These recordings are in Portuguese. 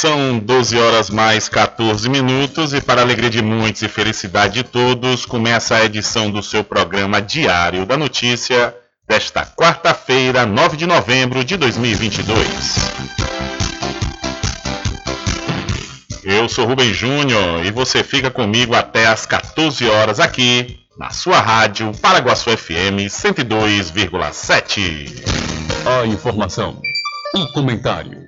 São 12 horas mais 14 minutos e para alegria de muitos e felicidade de todos, começa a edição do seu programa Diário da Notícia desta quarta-feira, 9 de novembro de 2022. Eu sou Rubem Júnior e você fica comigo até às 14 horas aqui na sua rádio Paraguaçu FM 102,7. A informação, o comentário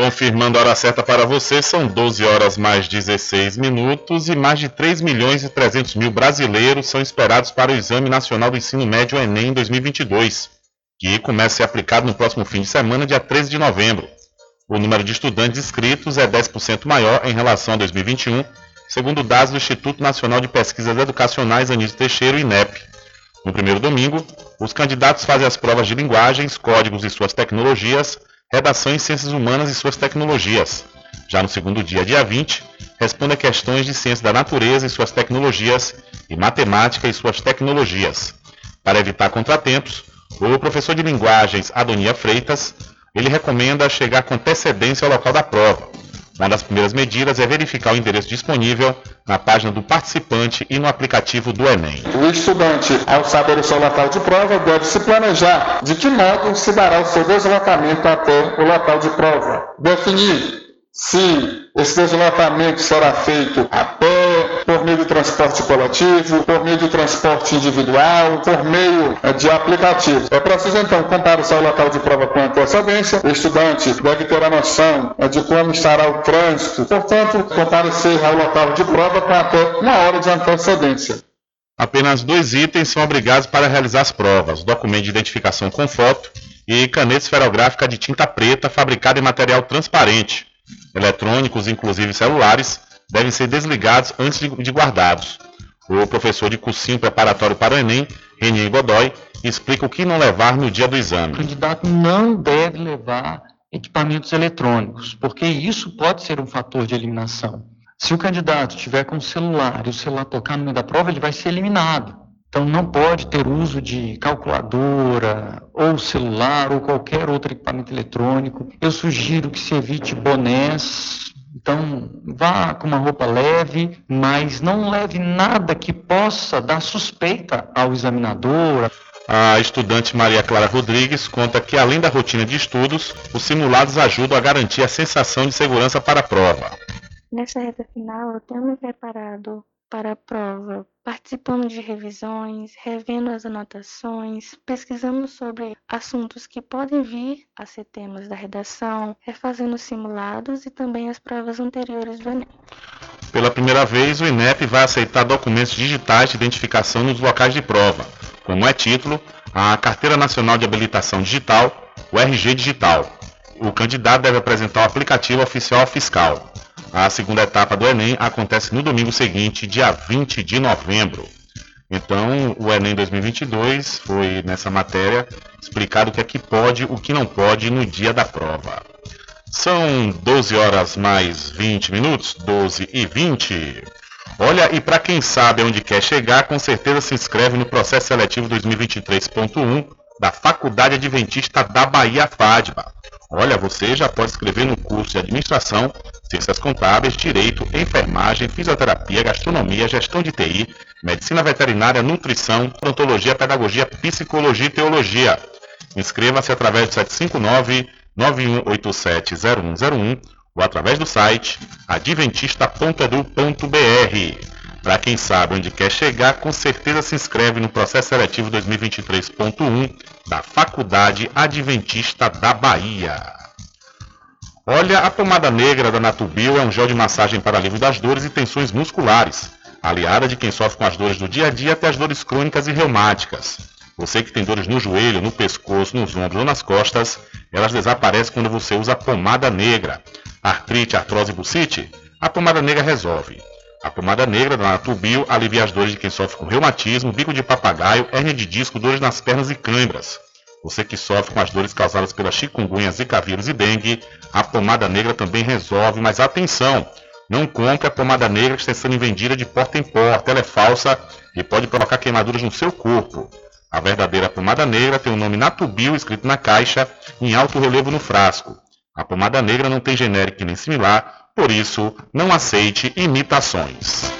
Confirmando a hora certa para você, são 12 horas mais 16 minutos e mais de 3 milhões e 300 mil brasileiros são esperados para o Exame Nacional do Ensino Médio Enem 2022, que começa a ser aplicado no próximo fim de semana, dia 13 de novembro. O número de estudantes inscritos é 10% maior em relação a 2021, segundo dados do Instituto Nacional de Pesquisas Educacionais Anísio Teixeira, INEP. No primeiro domingo, os candidatos fazem as provas de linguagens, códigos e suas tecnologias, Redação em Ciências Humanas e suas tecnologias. Já no segundo dia, dia 20, responde a questões de ciência da natureza e suas tecnologias e matemática e suas tecnologias. Para evitar contratempos, o professor de linguagens Adonia Freitas, ele recomenda chegar com antecedência ao local da prova. Uma das primeiras medidas é verificar o endereço disponível na página do participante e no aplicativo do Enem. O estudante, ao saber o seu local de prova, deve se planejar de que modo se dará o seu deslocamento até o local de prova. Definir se esse deslocamento será feito a pé, por meio de transporte coletivo, por meio de transporte individual, por meio eh, de aplicativos. É preciso então comparar o seu local de prova com antecedência. O estudante deve ter a noção eh, de como estará o trânsito, portanto, comparecer ao local de prova com até uma hora de antecedência. Apenas dois itens são obrigados para realizar as provas: documento de identificação com foto e caneta esferográfica de tinta preta fabricada em material transparente eletrônicos, inclusive celulares, devem ser desligados antes de guardados. O professor de cursinho preparatório para o Enem, Renier Godoy, explica o que não levar no dia do exame. O candidato não deve levar equipamentos eletrônicos, porque isso pode ser um fator de eliminação. Se o candidato estiver com o celular e o celular tocar no meio da prova, ele vai ser eliminado. Então não pode ter uso de calculadora ou celular ou qualquer outro equipamento eletrônico. Eu sugiro que se evite bonés. Então vá com uma roupa leve, mas não leve nada que possa dar suspeita ao examinador. A estudante Maria Clara Rodrigues conta que, além da rotina de estudos, os simulados ajudam a garantir a sensação de segurança para a prova. Nessa reta final, eu tenho me preparado para a prova, participando de revisões, revendo as anotações, pesquisando sobre assuntos que podem vir a ser temas da redação, refazendo simulados e também as provas anteriores do Enem. Pela primeira vez, o INEP vai aceitar documentos digitais de identificação nos locais de prova, como é título, a Carteira Nacional de Habilitação Digital, o RG Digital. O candidato deve apresentar o aplicativo oficial fiscal. A segunda etapa do Enem acontece no domingo seguinte, dia 20 de novembro. Então, o Enem 2022 foi nessa matéria explicado o que é que pode, o que não pode no dia da prova. São 12 horas mais 20 minutos, 12 e 20. Olha, e para quem sabe onde quer chegar, com certeza se inscreve no processo seletivo 2023.1 da Faculdade Adventista da Bahia FADBA. Olha, você já pode escrever no curso de Administração, Ciências Contábeis, Direito, Enfermagem, Fisioterapia, Gastronomia, Gestão de TI, Medicina Veterinária, Nutrição, Odontologia, Pedagogia, Psicologia e Teologia. Inscreva-se através do 759-9187-0101 ou através do site adventista.edu.br. Para quem sabe onde quer chegar, com certeza se inscreve no processo seletivo 2023.1 da Faculdade Adventista da Bahia. Olha, a pomada negra da Natubio é um gel de massagem para alívio das dores e tensões musculares, aliada de quem sofre com as dores do dia a dia até as dores crônicas e reumáticas. Você que tem dores no joelho, no pescoço, nos ombros ou nas costas, elas desaparecem quando você usa pomada negra. Artrite, artrose e bucite? A pomada negra resolve. A pomada negra da Natubio alivia as dores de quem sofre com reumatismo, bico de papagaio, hérnia de disco, dores nas pernas e câimbras. Você que sofre com as dores causadas pela chikungunya, zika vírus e dengue, a pomada negra também resolve, mas atenção! Não compre a pomada negra que está sendo vendida de porta em porta, ela é falsa e pode provocar queimaduras no seu corpo. A verdadeira pomada negra tem o nome Natubio escrito na caixa em alto relevo no frasco. A pomada negra não tem genérico nem similar, por isso não aceite imitações.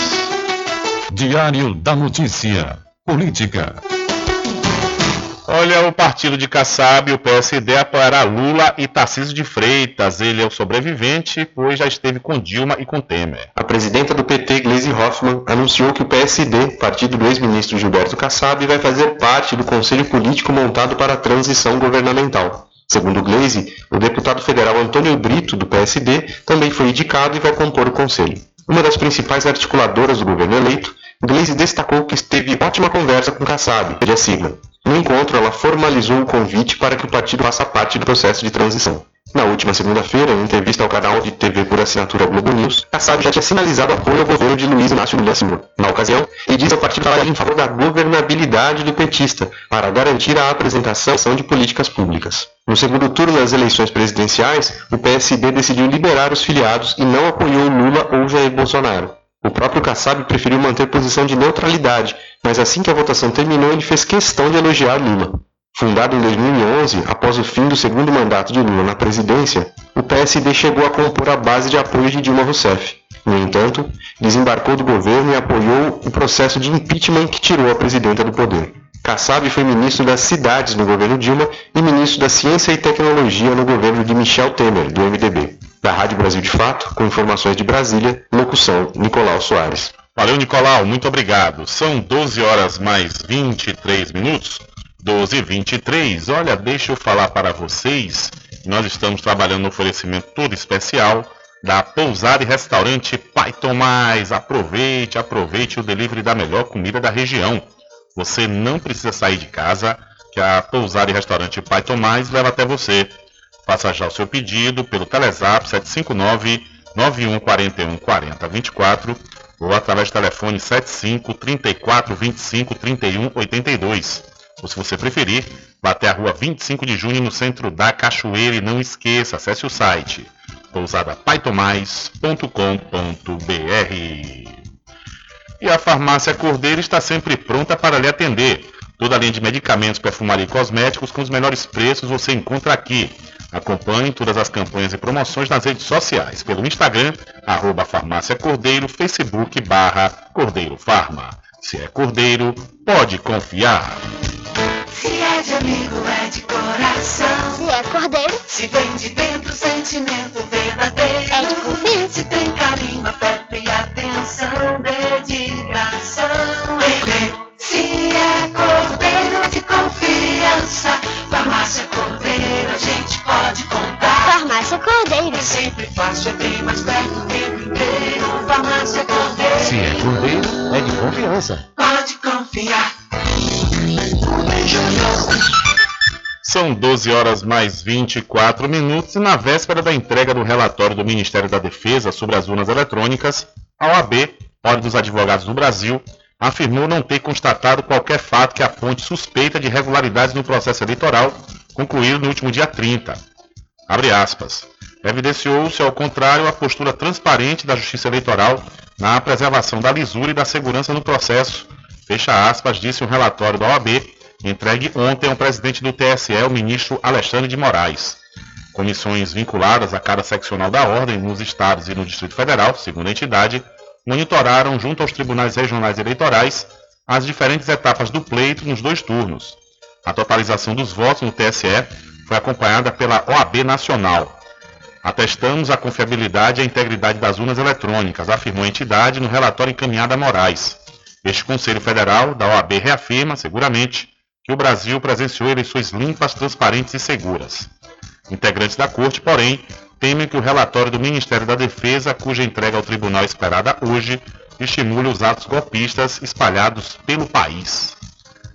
Diário da Notícia. Política. Olha, o partido de Kassab, o PSD, apoiará Lula e Tarcísio de Freitas. Ele é o sobrevivente, pois já esteve com Dilma e com Temer. A presidenta do PT, Gleisi Hoffmann, anunciou que o PSD, partido do ex-ministro Gilberto Kassab, vai fazer parte do conselho político montado para a transição governamental. Segundo Gleisi, o deputado federal Antônio Brito, do PSD, também foi indicado e vai compor o conselho. Uma das principais articuladoras do governo eleito, Gleisi destacou que teve ótima conversa com Kassab, a sigla. No encontro, ela formalizou o convite para que o partido faça parte do processo de transição. Na última segunda-feira, em entrevista ao canal de TV por assinatura Globo News, Kassab já tinha sinalizado apoio ao governo de Luiz Inácio Lula Silva. Na ocasião, ele disse ao partido trabalhar em favor da governabilidade do petista, para garantir a apresentação de políticas públicas. No segundo turno das eleições presidenciais, o PSD decidiu liberar os filiados e não apoiou Lula ou Jair Bolsonaro. O próprio Kassab preferiu manter posição de neutralidade, mas assim que a votação terminou, ele fez questão de elogiar Lula. Fundado em 2011, após o fim do segundo mandato de Lula na presidência, o PSD chegou a compor a base de apoio de Dilma Rousseff. No entanto, desembarcou do governo e apoiou o processo de impeachment que tirou a presidenta do poder. Kassab foi ministro das Cidades no governo Dilma e ministro da Ciência e Tecnologia no governo de Michel Temer, do MDB da Rádio Brasil de Fato, com informações de Brasília, locução Nicolau Soares. Valeu, Nicolau, muito obrigado. São 12 horas mais 23 minutos. 12 e 23. Olha, deixa eu falar para vocês. Nós estamos trabalhando no oferecimento todo especial da Pousada e Restaurante Pai Tomás. Aproveite, aproveite o delivery da melhor comida da região. Você não precisa sair de casa, que a Pousada e Restaurante Pai Tomás leva até você. Faça já o seu pedido pelo Telezap 759 9141 4024 ou através do telefone 75 34 25 31 82. Ou se você preferir, vá até a rua 25 de junho no centro da Cachoeira e não esqueça, acesse o site pousadapaitomais.com.br. E a farmácia Cordeiro está sempre pronta para lhe atender. Toda a linha de medicamentos, perfumaria e cosméticos com os menores preços você encontra aqui. Acompanhe todas as campanhas e promoções nas redes sociais, pelo Instagram, arroba farmácia Cordeiro, Facebook barra Cordeiro Farma. Se é Cordeiro, pode confiar. Se é de amigo, é de coração. Se é cordeiro, Se vem de dentro, sentimento verdadeiro. É de confiança. Se tem carinho, afeto e atenção, dedicação. Se é cordeiro de confiança. A gente pode contar. farmácia cordeiro. É sempre fácil, é bem mais perto do tempo inteiro. Farmácia Cordeiro. Se é cordeiro, é de confiança. Pode confiar. São 12 horas mais 24 minutos e na véspera da entrega do relatório do Ministério da Defesa sobre as urnas eletrônicas, a OAB, Ordem dos Advogados do Brasil, afirmou não ter constatado qualquer fato que aponte suspeita de irregularidades no processo eleitoral concluído no último dia 30. Abre aspas. Evidenciou-se, ao contrário, a postura transparente da Justiça Eleitoral na preservação da lisura e da segurança no processo. Fecha aspas, disse um relatório da OAB entregue ontem ao presidente do TSE, o ministro Alexandre de Moraes. Comissões vinculadas a cada seccional da ordem nos estados e no Distrito Federal, segundo a entidade, monitoraram junto aos tribunais regionais eleitorais as diferentes etapas do pleito nos dois turnos. A totalização dos votos no TSE foi acompanhada pela OAB Nacional. Atestamos a confiabilidade e a integridade das urnas eletrônicas, afirmou a entidade no relatório encaminhado a Moraes. Este Conselho Federal da OAB reafirma, seguramente, que o Brasil presenciou eleições limpas, transparentes e seguras. Integrantes da corte, porém, temem que o relatório do Ministério da Defesa, cuja entrega ao tribunal é esperada hoje, estimule os atos golpistas espalhados pelo país.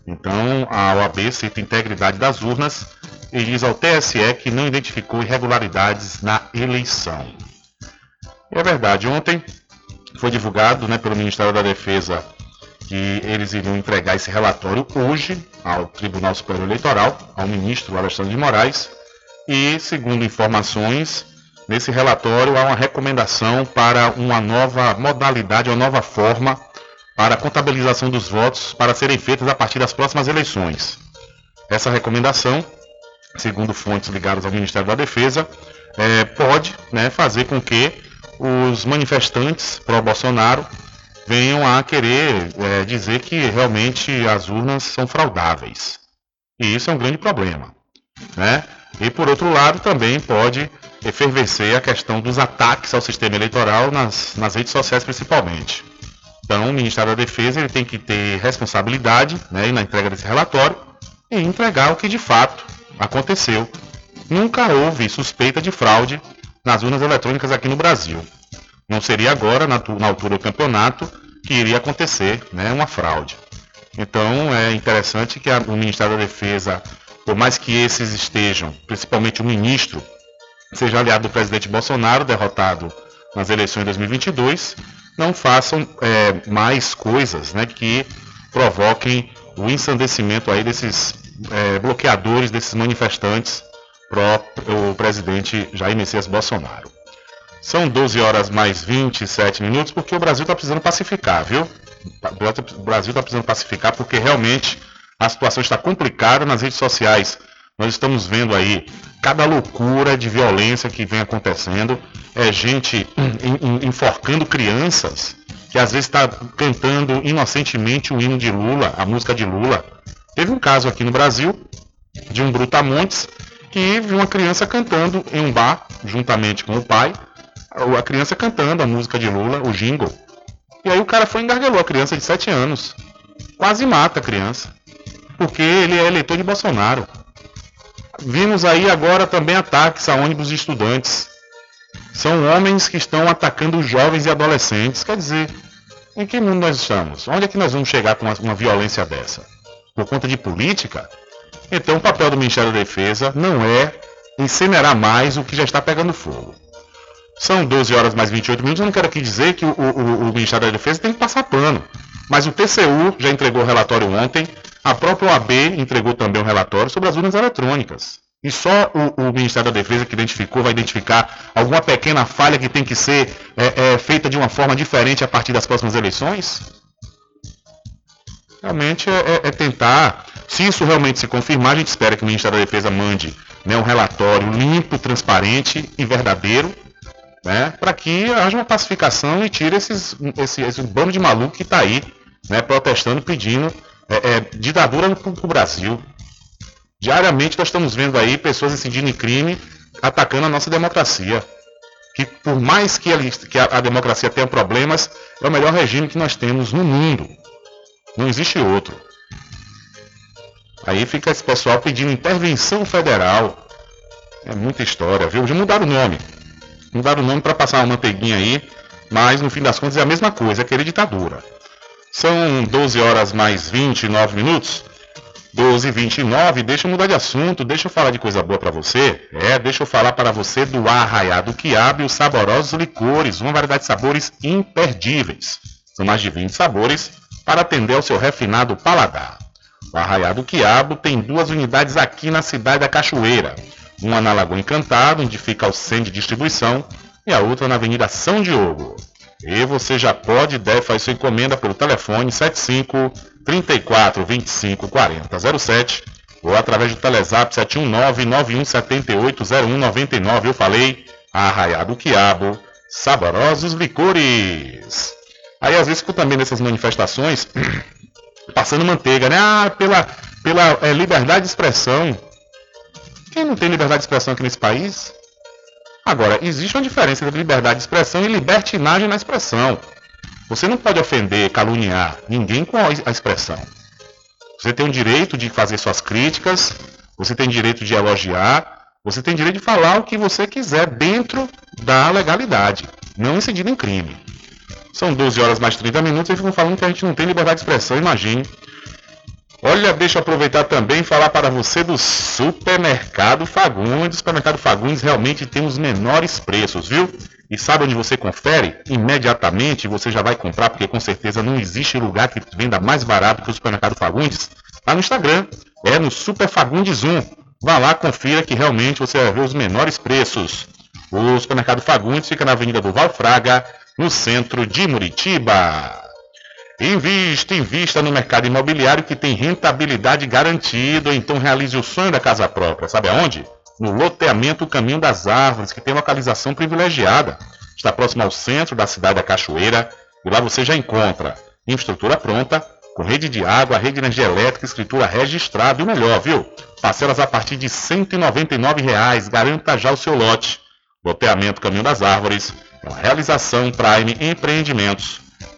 Então, a OAB cita a integridade das urnas e diz ao TSE que não identificou irregularidades na eleição. É verdade, ontem foi divulgado né, pelo Ministério da Defesa que eles iriam entregar esse relatório hoje ao Tribunal Superior Eleitoral, ao ministro Alexandre de Moraes, e, segundo informações, nesse relatório há uma recomendação para uma nova modalidade, uma nova forma para a contabilização dos votos para serem feitas a partir das próximas eleições. Essa recomendação, segundo fontes ligadas ao Ministério da Defesa, é, pode né, fazer com que os manifestantes pró-Bolsonaro venham a querer é, dizer que realmente as urnas são fraudáveis. E isso é um grande problema. Né? E por outro lado, também pode efervescer a questão dos ataques ao sistema eleitoral nas, nas redes sociais principalmente. Então, o Ministério da Defesa ele tem que ter responsabilidade né, na entrega desse relatório e entregar o que de fato aconteceu. Nunca houve suspeita de fraude nas urnas eletrônicas aqui no Brasil. Não seria agora, na, na altura do campeonato, que iria acontecer né, uma fraude. Então, é interessante que a, o Ministério da Defesa por mais que esses estejam, principalmente o ministro, seja aliado do presidente Bolsonaro, derrotado nas eleições de 2022, não façam é, mais coisas né, que provoquem o ensandecimento aí desses é, bloqueadores, desses manifestantes pro o presidente Jair Messias Bolsonaro. São 12 horas mais 27 minutos, porque o Brasil está precisando pacificar, viu? O Brasil está precisando pacificar porque realmente a situação está complicada nas redes sociais. Nós estamos vendo aí cada loucura de violência que vem acontecendo. É gente enforcando crianças que às vezes está cantando inocentemente o hino de Lula, a música de Lula. Teve um caso aqui no Brasil de um brutamontes que viu uma criança cantando em um bar, juntamente com o pai, a criança cantando a música de Lula, o jingle. E aí o cara foi e engargalhou a criança de 7 anos. Quase mata a criança porque ele é eleitor de Bolsonaro. Vimos aí agora também ataques a ônibus de estudantes. São homens que estão atacando jovens e adolescentes. Quer dizer, em que mundo nós estamos? Onde é que nós vamos chegar com uma, violência dessa? Por conta de política? Então o papel do Ministério da Defesa não é incinerar mais o que já está pegando fogo. São 12 horas mais 28 minutos. Eu não quero aqui dizer que o, o, o Ministério da Defesa tem que passar pano. Mas o TCU já entregou o relatório ontem a própria OAB entregou também um relatório sobre as urnas eletrônicas. E só o, o, Ministério da Defesa que identificou vai identificar alguma pequena falha que tem que ser é, é, feita de uma forma diferente a partir das próximas eleições? Realmente é, é, é, tentar, se isso realmente se confirmar, a gente espera que o Ministério da Defesa mande né, um relatório limpo, transparente e verdadeiro, né, para que haja uma pacificação e tire esses, esse, esse bando de maluco que está aí né, protestando, pedindo é, é, ditadura no, no Brasil. Diariamente nós estamos vendo aí pessoas incidindo em crime, atacando a nossa democracia. Que por mais que, ele, que a, a democracia tenha problemas, é o melhor regime que nós temos no mundo. Não existe outro. Aí fica esse pessoal pedindo intervenção federal. É muita história, viu? Já mudaram o nome. Mudaram o nome para passar uma manteiguinha aí, mas no fim das contas é a mesma coisa, é querer ditadura. São 12 horas mais 29 minutos. 12 e 29, deixa eu mudar de assunto, deixa eu falar de coisa boa para você. É, deixa eu falar para você do Arraiado Quiabo e os saborosos licores, uma variedade de sabores imperdíveis. São mais de 20 sabores para atender ao seu refinado paladar. O Arraiado Quiabo tem duas unidades aqui na cidade da Cachoeira. Uma na Lagoa Encantado, onde fica o centro de distribuição, e a outra na Avenida São Diogo. E você já pode e deve fazer sua encomenda pelo telefone 75 34 25 40 07 ou através do Telezap 719-9178-0199. Eu falei, arraiado quiabo, saborosos licores. Aí às vezes fico também nessas manifestações passando manteiga, né? Ah, pela, pela é, liberdade de expressão. Quem não tem liberdade de expressão aqui nesse país? Agora, existe uma diferença entre liberdade de expressão e libertinagem na expressão. Você não pode ofender, caluniar ninguém com a expressão. Você tem o direito de fazer suas críticas, você tem direito de elogiar, você tem direito de falar o que você quiser dentro da legalidade, não incidindo em crime. São 12 horas mais 30 minutos e ficam falando que a gente não tem liberdade de expressão, imagine. Olha, deixa eu aproveitar também e falar para você do Supermercado Fagundes. O Supermercado Fagundes realmente tem os menores preços, viu? E sabe onde você confere? Imediatamente você já vai comprar, porque com certeza não existe lugar que venda mais barato que o Supermercado Fagundes. Lá no Instagram, é no Super Fagundes 1. Vá lá, confira que realmente você vai ver os menores preços. O Supermercado Fagundes fica na Avenida do Valfraga, no centro de Muritiba. Invista, invista no mercado imobiliário que tem rentabilidade garantida, então realize o sonho da casa própria. Sabe aonde? No loteamento Caminho das Árvores, que tem localização privilegiada. Está próximo ao centro da cidade da Cachoeira e lá você já encontra infraestrutura pronta, com rede de água, rede de energia elétrica, escritura registrada e o melhor, viu? Parcelas a partir de 199 reais. Garanta já o seu lote. Loteamento Caminho das Árvores, uma realização Prime Empreendimentos.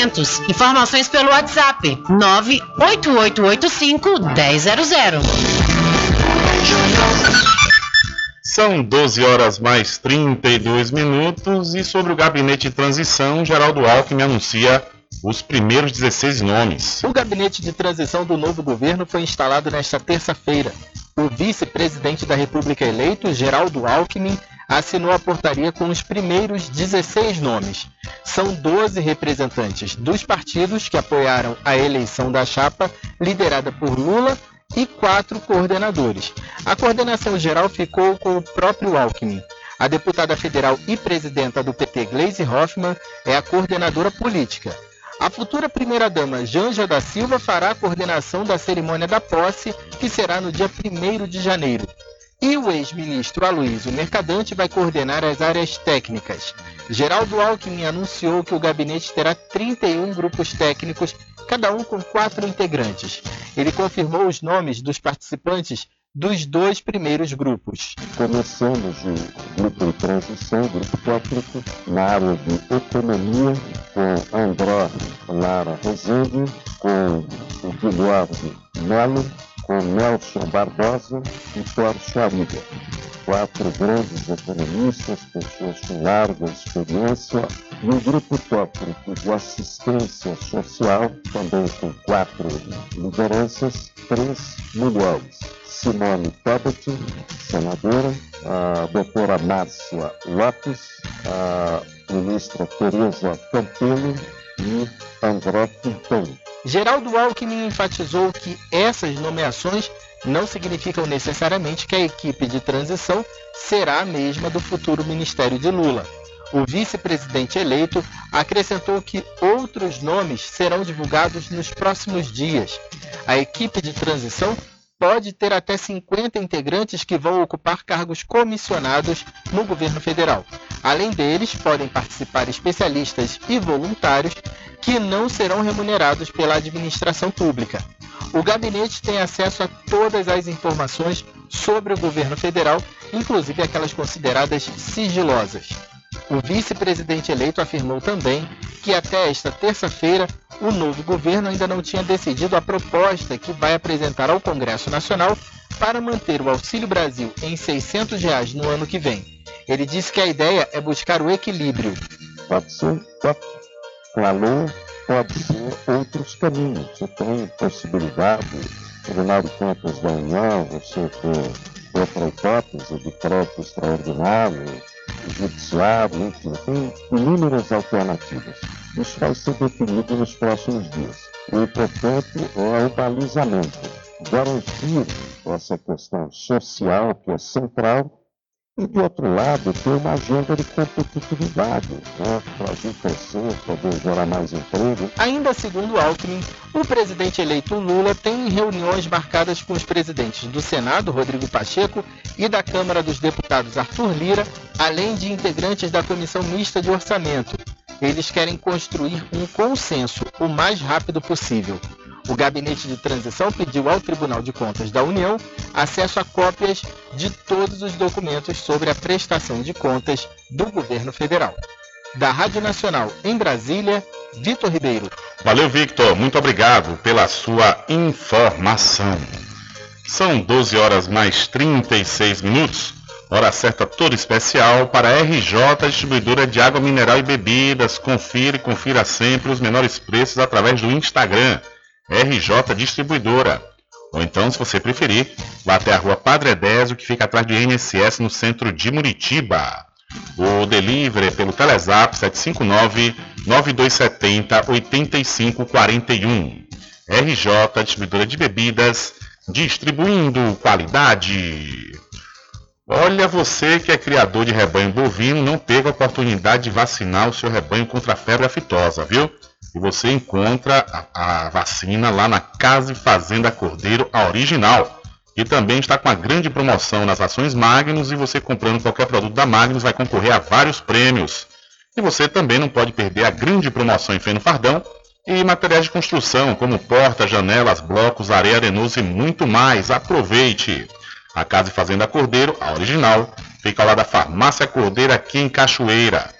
Empreendimentos. Informações pelo WhatsApp 98885 1000. São 12 horas mais 32 minutos e sobre o gabinete de transição, Geraldo Alckmin anuncia os primeiros 16 nomes. O gabinete de transição do novo governo foi instalado nesta terça-feira. O vice-presidente da República eleito, Geraldo Alckmin, assinou a portaria com os primeiros 16 nomes. São 12 representantes dos partidos que apoiaram a eleição da chapa liderada por Lula e quatro coordenadores. A coordenação geral ficou com o próprio Alckmin. A deputada federal e presidenta do PT, Gleisi Hoffmann, é a coordenadora política. A futura primeira-dama Janja da Silva fará a coordenação da cerimônia da posse, que será no dia 1 de janeiro. E o ex-ministro Aloysio Mercadante vai coordenar as áreas técnicas. Geraldo Alckmin anunciou que o gabinete terá 31 grupos técnicos, cada um com quatro integrantes. Ele confirmou os nomes dos participantes dos dois primeiros grupos. Começamos o grupo de transição, grupo técnico, na área de economia, com André Lara Rezende, com o Guilherme Melo, com Nelson Barbosa e Torres Chariga. Quatro grandes economistas, pessoas com larga experiência, e o grupo técnico de assistência social, também com quatro lideranças, três mulheres. Simone Tebet, senadora, a doutora Márcia Lopes, a ministra Tereza Campelo e André Quintão. Geraldo Alckmin enfatizou que essas nomeações não significam necessariamente que a equipe de transição será a mesma do futuro Ministério de Lula. O vice-presidente eleito acrescentou que outros nomes serão divulgados nos próximos dias. A equipe de transição pode ter até 50 integrantes que vão ocupar cargos comissionados no governo federal. Além deles, podem participar especialistas e voluntários que não serão remunerados pela administração pública. O gabinete tem acesso a todas as informações sobre o governo federal, inclusive aquelas consideradas sigilosas. O vice-presidente eleito afirmou também que até esta terça-feira o novo governo ainda não tinha decidido a proposta que vai apresentar ao Congresso Nacional para manter o Auxílio Brasil em 600 reais no ano que vem. Ele disse que a ideia é buscar o equilíbrio. 400, com pode ser outros caminhos. Você tem possibilidade, Tribunal de Contas da União, você ter outra hipótese de crédito extraordinário, judiciário, enfim, tem inúmeras alternativas. Isso vai ser definido nos próximos dias. O importante é o balizamento, garantir essa questão social que é central e, de outro lado, ter uma agenda de competitividade, né, gente crescer, poder gerar mais emprego. Ainda segundo Alckmin, o presidente eleito Lula tem reuniões marcadas com os presidentes do Senado, Rodrigo Pacheco, e da Câmara dos Deputados, Arthur Lira, além de integrantes da Comissão Mista de Orçamento. Eles querem construir um consenso o mais rápido possível. O Gabinete de Transição pediu ao Tribunal de Contas da União acesso a cópias de todos os documentos sobre a prestação de contas do governo federal. Da Rádio Nacional em Brasília, Vitor Ribeiro. Valeu, Victor. Muito obrigado pela sua informação. São 12 horas mais 36 minutos. Hora certa toda especial para RJ Distribuidora de Água Mineral e Bebidas. Confira e confira sempre os menores preços através do Instagram. RJ Distribuidora. Ou então, se você preferir, vá até a rua Padre Edésio, que fica atrás do INSS no centro de Muritiba. O delivery é pelo Telezap 759-9270-8541. RJ Distribuidora de Bebidas, distribuindo qualidade. Olha, você que é criador de rebanho bovino, não teve a oportunidade de vacinar o seu rebanho contra a febre aftosa, viu? E você encontra a, a vacina lá na Casa e Fazenda Cordeiro, a original. E também está com a grande promoção nas ações Magnus e você comprando qualquer produto da Magnus vai concorrer a vários prêmios. E você também não pode perder a grande promoção em Feno Fardão e materiais de construção, como portas, janelas, blocos, areia arenosa e muito mais. Aproveite! A Casa e Fazenda Cordeiro, a original, fica lado da Farmácia Cordeiro aqui em Cachoeira.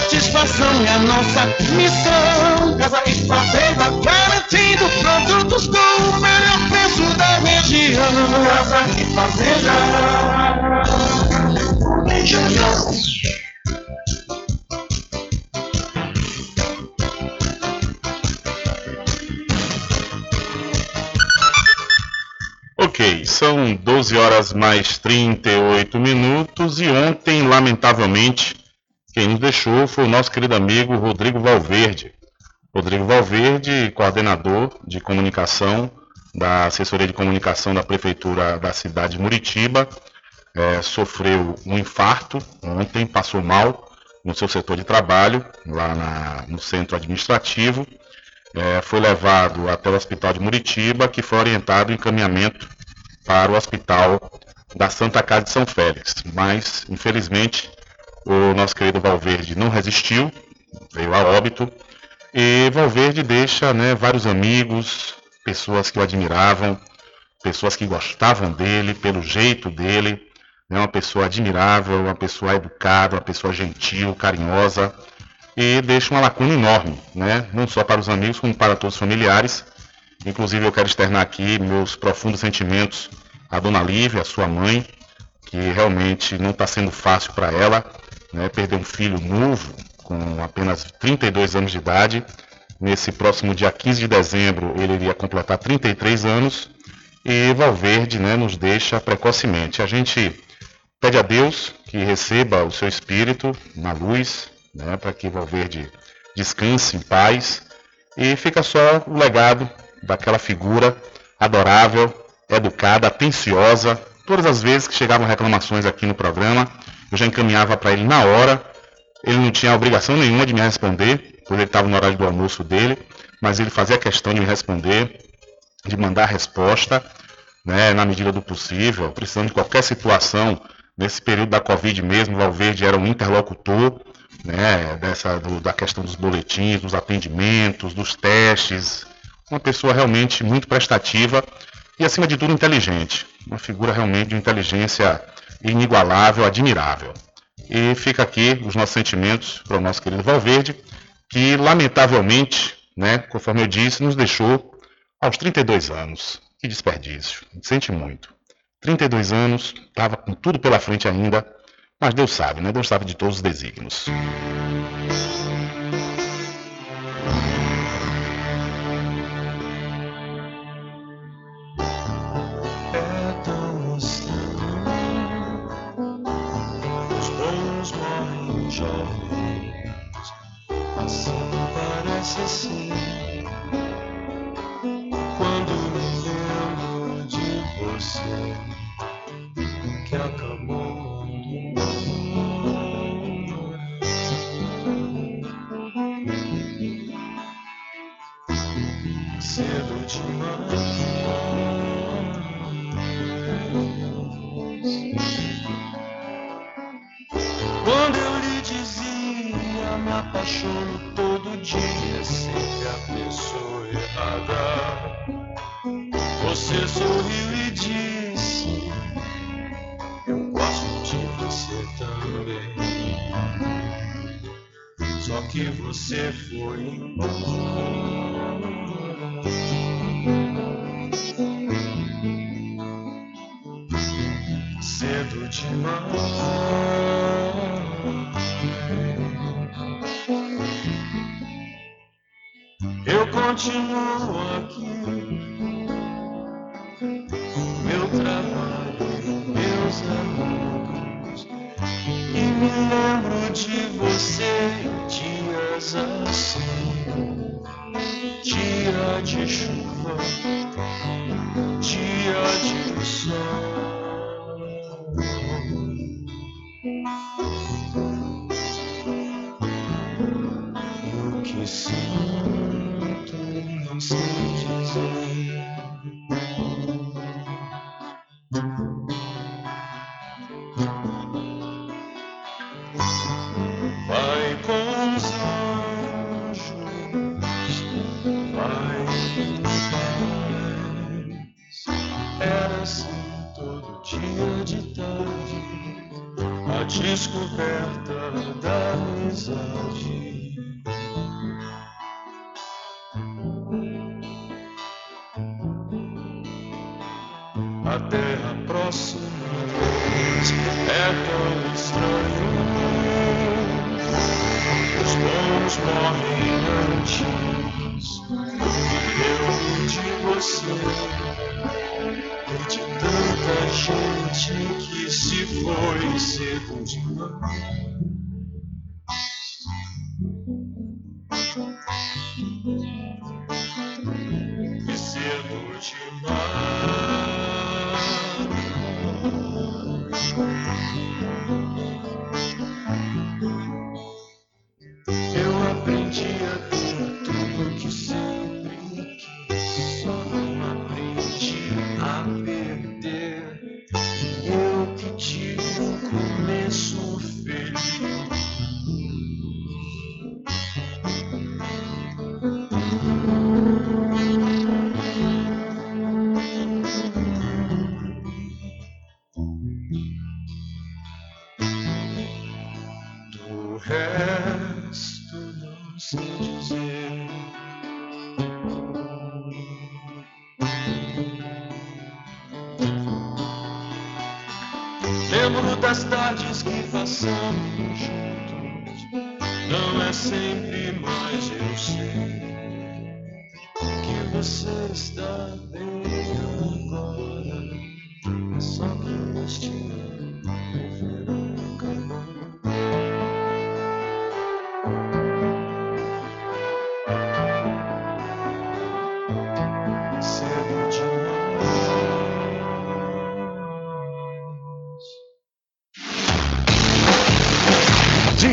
satisfação é a nossa missão. Casa e Fazenda, garantindo produtos com o melhor preço da região. Casa e Fazenda. Ok, são 12 horas mais 38 minutos e ontem, lamentavelmente, quem nos deixou foi o nosso querido amigo Rodrigo Valverde. Rodrigo Valverde, coordenador de comunicação da assessoria de comunicação da prefeitura da cidade de Muritiba, é, sofreu um infarto ontem, passou mal no seu setor de trabalho, lá na- no centro administrativo. É, foi levado até o hospital de Muritiba, que foi orientado o encaminhamento para o hospital da Santa Casa de São Félix. Mas, infelizmente, o nosso querido Valverde não resistiu, veio a óbito. E Valverde deixa né, vários amigos, pessoas que o admiravam, pessoas que gostavam dele, pelo jeito dele. É uma pessoa admirável, uma pessoa educada, uma pessoa gentil, carinhosa. E deixa uma lacuna enorme, né? não só para os amigos, como para todos os familiares. Inclusive, eu quero externar aqui meus profundos sentimentos à dona Lívia, a sua mãe, que realmente não está sendo fácil para ela, né? perder um filho novo, com apenas 32 anos de idade. Nesse próximo dia 15 de dezembro, ele iria completar 33 anos. E Valverde né, nos deixa precocemente. A gente pede a Deus que receba o seu espírito na luz, né, para que Valverde descanse em paz. E fica só o legado daquela figura adorável, educada, atenciosa. Todas as vezes que chegavam reclamações aqui no programa, eu já encaminhava para ele na hora. Ele não tinha obrigação nenhuma de me responder, pois ele estava no horário do almoço dele, mas ele fazia questão de me responder, de mandar resposta, né, na medida do possível, precisando de qualquer situação. Nesse período da Covid mesmo, Valverde era um interlocutor né, dessa, do- da questão dos boletins, dos atendimentos, dos testes. Uma pessoa realmente muito prestativa e, acima de tudo, inteligente. Uma figura realmente de inteligência inigualável, admirável. E fica aqui os nossos sentimentos para o nosso querido Valverde, que lamentavelmente, né, conforme eu disse, nos deixou aos 32 anos. Que desperdício. Sente muito. 32 anos, estava com tudo pela frente ainda, mas Deus sabe, né? Deus sabe de todos os desígnios. Ser. Quando me lembro de você, que acabou cedo demais. Me apaixono todo dia, sempre a pessoa errada. Você sorriu e disse, eu gosto de você também. Só que você foi embora. Cedo demais. Continuo aqui. Meu trabalho, meus amigos. E me lembro de você em dias assim. Dia de chuva, dia de sol. Passamos juntos. Não é sempre, mas eu sei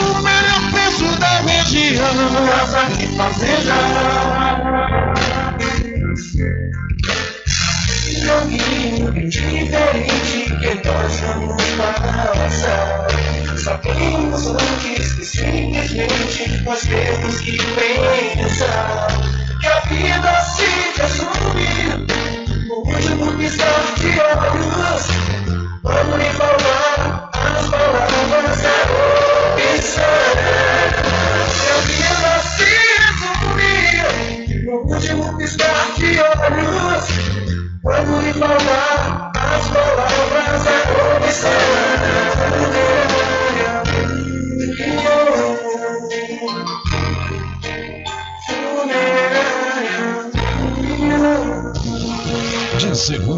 o melhor preço da região. Casa e Fazenda. Joguinho diferente que nós vamos. Só temos antes que simplesmente nós temos que pensar que a vida se resume no último piscar de olhos. Quando me falar as palavras da último piscar de olhos. Quando me falar as palavras da opção. De segunda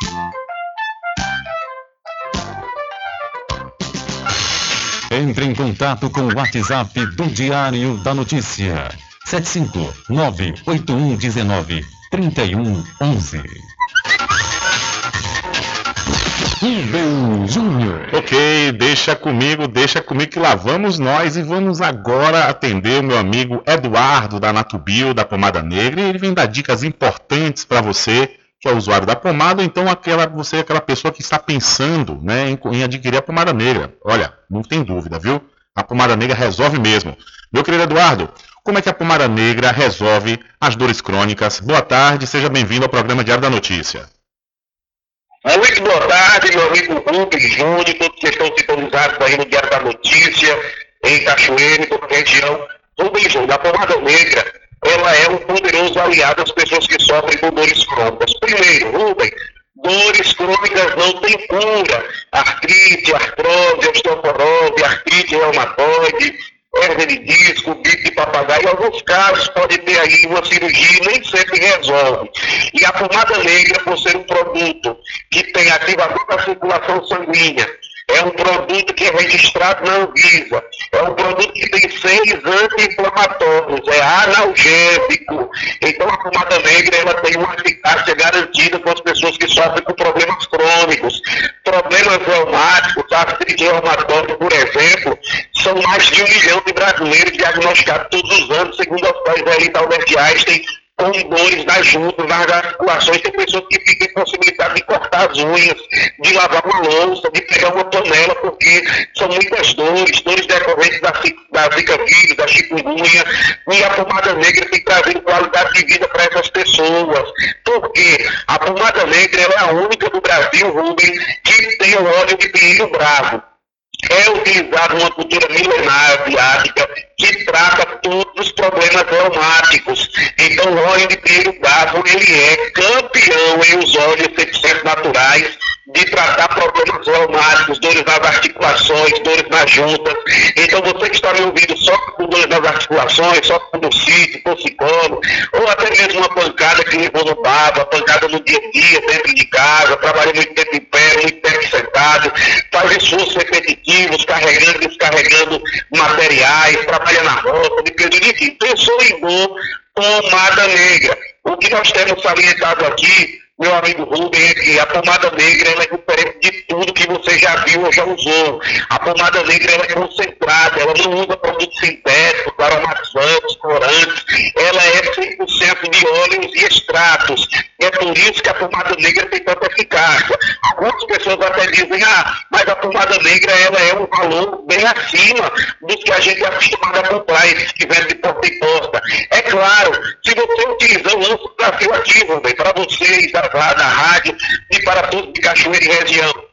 Entre em contato com o WhatsApp do Diário da Notícia. 759-8119-3111. Rubem Júnior. Ok, deixa comigo, deixa comigo que lá vamos nós e vamos agora atender o meu amigo Eduardo da Natubio, da Pomada Negra, e ele vem dar dicas importantes para você que é usuário da pomada, ou então aquela, você é aquela pessoa que está pensando né, em, em adquirir a pomada negra. Olha, não tem dúvida, viu? A pomada negra resolve mesmo. Meu querido Eduardo, como é que a pomada negra resolve as dores crônicas? Boa tarde, seja bem-vindo ao programa Diário da Notícia. Muito boa tarde, meu amigo Rubens Júnior, todos que estão sintonizados aí no Diário da Notícia, em Cachoeira, em toda a região. Rubens Júnior, a pomada negra, ela é um poderoso aliado às pessoas que sofrem com dores crônicas. Primeiro, Rubens, dores crônicas não têm cura. Artrite, artrose, osteoporose, artrite reumatoide, hernia de disco, bico de papagaio, em alguns casos pode ter aí uma cirurgia e nem sempre resolve. E a pomada negra, por ser um produto que tem ativador da circulação sanguínea, é um produto que é registrado na Anvisa, é um produto que tem seis anti-inflamatórios, é analgésico. Então a pomada negra ela tem uma eficácia garantida para as pessoas que sofrem com problemas crônicos, problemas reumáticos, artrite reumatoide, por exemplo, são mais de um milhão de brasileiros diagnosticados todos os anos, segundo as pais aí da Einstein, dores nas juntas, nas articulações. Tem pessoas que ficam possibilidade de cortar as unhas, de lavar uma louça, de pegar uma panela, porque são muitas dores, dores decorrentes da, da zika vírus, da chikungunya, e a pomada negra tem trazido qualidade de vida para essas pessoas. Porque a pomada negra é a única do Brasil, Rubem, que tem o óleo de pinheiro bravo é utilizado uma cultura milenar asiática que trata todos os problemas reumáticos. Então, óleo de pinheiro bravo, ele é campeão em os óleos 100% naturais de tratar problemas reumáticos, dores nas articulações, dores nas juntas. Então, você que está me ouvindo só com dores nas articulações, só com bucite, torcicolo, ou até mesmo uma pancada que levou no baba, pancada no dia a dia, dentro de casa, trabalha muito tempo em pé, muito tempo sentado, faz esforços repetitivos, carregando e descarregando materiais, trabalha na roça, de período, enfim, pensou em dor, pomada negra. O que nós temos salientado aqui, meu amigo Rubem, é que a pomada negra é diferente de tudo que você já viu ou já usou. A pomada negra é concentrada, ela não usa produtos sintéticos, aromatizantes, corantes, ela é 100% de óleos e extratos. É por isso que a pomada negra tem tanta eficácia. Algumas pessoas até dizem, ah, mas a pomada negra ela é um valor bem acima dos que a gente é acostumado a comprar, esses que vendem de porta em porta. É claro, se você utilizar o lanço do desafio ativo, para vocês da rádio e para todos de Cachoeira e região.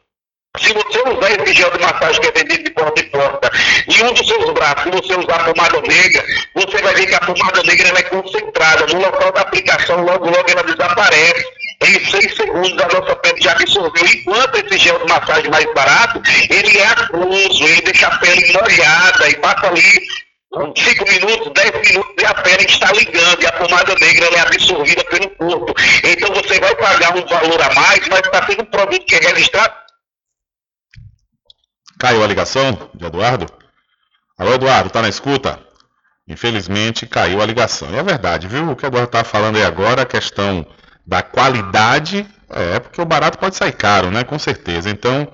Se você usar esse gel de massagem que é vendido de porta em porta e um dos seus braços, você usar a pomada negra, você vai ver que a pomada negra é concentrada. No local da aplicação, logo, logo ela desaparece. Em seis segundos a nossa pele já absorveu. Enquanto esse gel de massagem mais barato, ele é aquoso, ele deixa a pele molhada e passa ali 5 minutos, 10 minutos e a pele está ligando e a pomada negra é absorvida pelo corpo. Então você vai pagar um valor a mais, mas está sendo um produto que é registrado Caiu a ligação de Eduardo? Alô, Eduardo, tá na escuta? Infelizmente caiu a ligação. E é verdade, viu? O que o Eduardo tá falando aí agora, a questão da qualidade, é porque o barato pode sair caro, né? Com certeza. Então,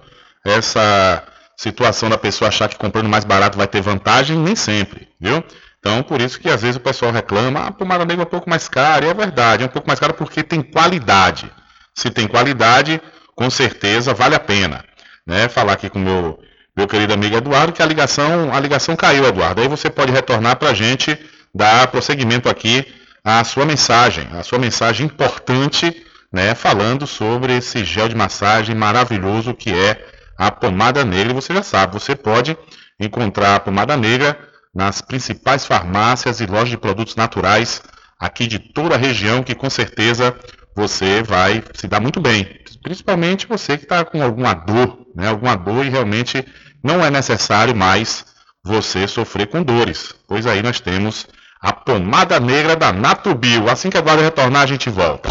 essa situação da pessoa achar que comprando mais barato vai ter vantagem, nem sempre, viu? Então, por isso que às vezes o pessoal reclama, ah, a pomada negra é um pouco mais cara, e é verdade, é um pouco mais cara porque tem qualidade. Se tem qualidade, com certeza vale a pena. Né? Falar aqui com o meu, meu querido amigo Eduardo que a ligação, a ligação caiu, Eduardo. Aí você pode retornar para a gente, dar prosseguimento aqui à sua mensagem, a sua mensagem importante, né? Falando sobre esse gel de massagem maravilhoso que é a pomada negra. Você já sabe, você pode encontrar a pomada negra nas principais farmácias e lojas de produtos naturais aqui de toda a região, que com certeza você vai se dar muito bem. Principalmente você que está com alguma dor, né? Alguma dor e realmente não é necessário mais você sofrer com dores. Pois aí nós temos a pomada negra da Natubio. Assim que a guarda retornar, a gente volta.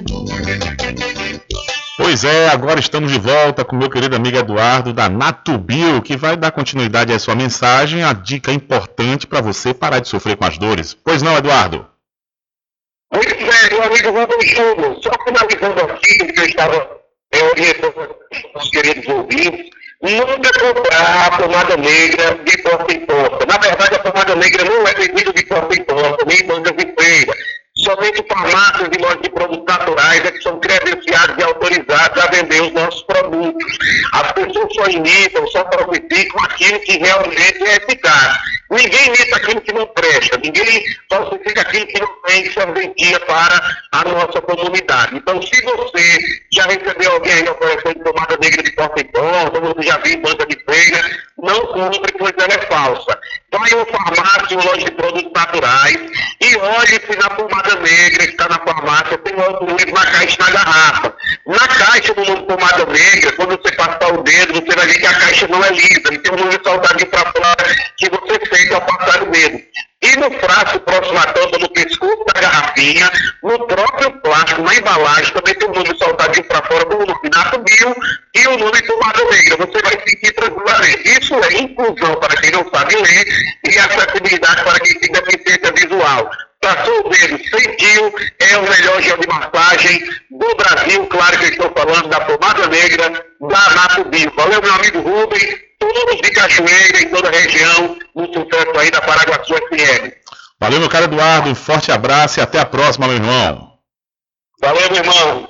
Pois é, agora estamos de volta com meu querido amigo Eduardo da Natubio, que vai dar continuidade à sua mensagem, a dica importante para você parar de sofrer com as dores. Pois não, Eduardo? Muito bem, meu amigo Rubens. Só finalizando aqui, que eu estava é, orientando os queridos ouvintes, nunca comprar a pomada negra de porta em porta. Na verdade, a pomada negra não é vendida de porta em porta, nem em bancas de feira. Somente farmácias e lojas de produtos naturais é que são credenciados e autorizados a vender os nossos produtos. As pessoas só imitam, só falsificam aquilo que realmente é eficaz. Ninguém imita aquilo que não presta, ninguém falsifica aquilo que não tem serventia para a nossa comunidade. Então, se você já recebeu alguém aí oferecendo tomada negra de porta em porta, você já viu banca de feira, não compre, pois ela é falsa. Vai em uma farmácia, uma loja de produtos naturais e olhe se na pomada negra que está na farmácia tem número na caixa na garrafa. Na caixa do número pomada negra, quando você passar o dedo, você vai ver que a caixa não é lisa e tem um número soldadinho para fora que você fez ao passar o dedo. E no frasco próximo à tampa, no pescoço da garrafinha, no próprio plástico, na embalagem, também tem um número soldadinho para fora com o nome Nato Bio e o nome Pomada Negra. Você vai sentir tranquilamente. Isso é inclusão para quem não sabe ler e acessibilidade para quem tem deficiência visual. Passou o dedo, sentiu, é o melhor gel de massagem do Brasil. Claro que eu estou falando da pomada negra da Nato Bio. Valeu, meu amigo Rubens, todos de Cachoeira, em toda a região, no sucesso aí da Paraguaçu FM. Valeu, meu caro Eduardo, um forte abraço e até a próxima, meu irmão. Valeu, meu irmão.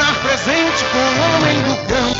Estar presente com o homem do campo.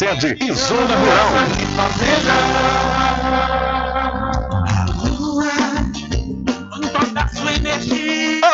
sede e zona rural.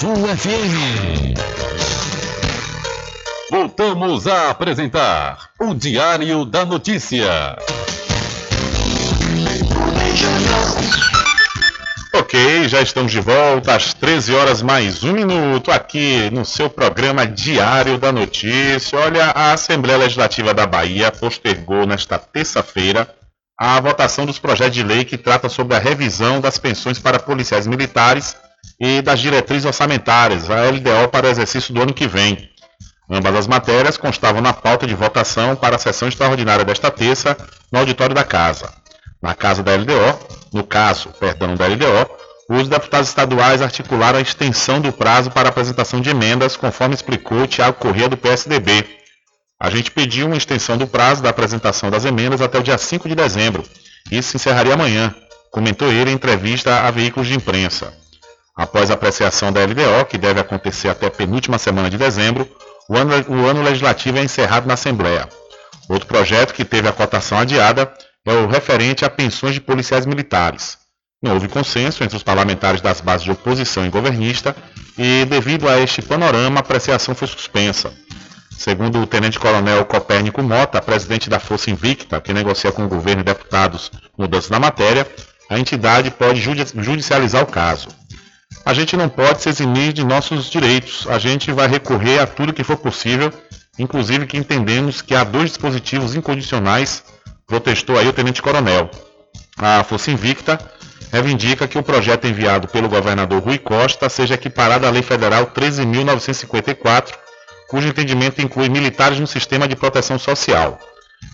FM. Voltamos a apresentar o Diário da Notícia. Ok, já estamos de volta às 13 horas mais um minuto aqui no seu programa Diário da Notícia. Olha, a Assembleia Legislativa da Bahia postergou nesta terça-feira a votação dos projetos de lei que trata sobre a revisão das pensões para policiais militares e das diretrizes orçamentárias, a LDO, para o exercício do ano que vem. Ambas as matérias constavam na pauta de votação para a sessão extraordinária desta terça no auditório da Casa. Na casa da LDO, no caso, perdão, da LDO, os deputados estaduais articularam a extensão do prazo para apresentação de emendas, conforme explicou Tiago Corrêa do PSDB. A gente pediu uma extensão do prazo da apresentação das emendas até o dia 5 de dezembro. Isso se encerraria amanhã, comentou ele em entrevista a veículos de imprensa. Após a apreciação da LDO, que deve acontecer até a penúltima semana de dezembro, o ano, o ano legislativo é encerrado na Assembleia. Outro projeto que teve a cotação adiada é o referente a pensões de policiais militares. Não houve consenso entre os parlamentares das bases de oposição e governista e, devido a este panorama, a apreciação foi suspensa. Segundo o tenente-coronel Copérnico Mota, presidente da Força Invicta, que negocia com o governo e deputados mudanças na matéria, a entidade pode judicializar o caso. A gente não pode se eximir de nossos direitos. A gente vai recorrer a tudo que for possível, inclusive que entendemos que há dois dispositivos incondicionais, protestou aí o tenente-coronel. A Força Invicta reivindica que o projeto enviado pelo governador Rui Costa seja equiparado à Lei Federal 13.954, cujo entendimento inclui militares no sistema de proteção social.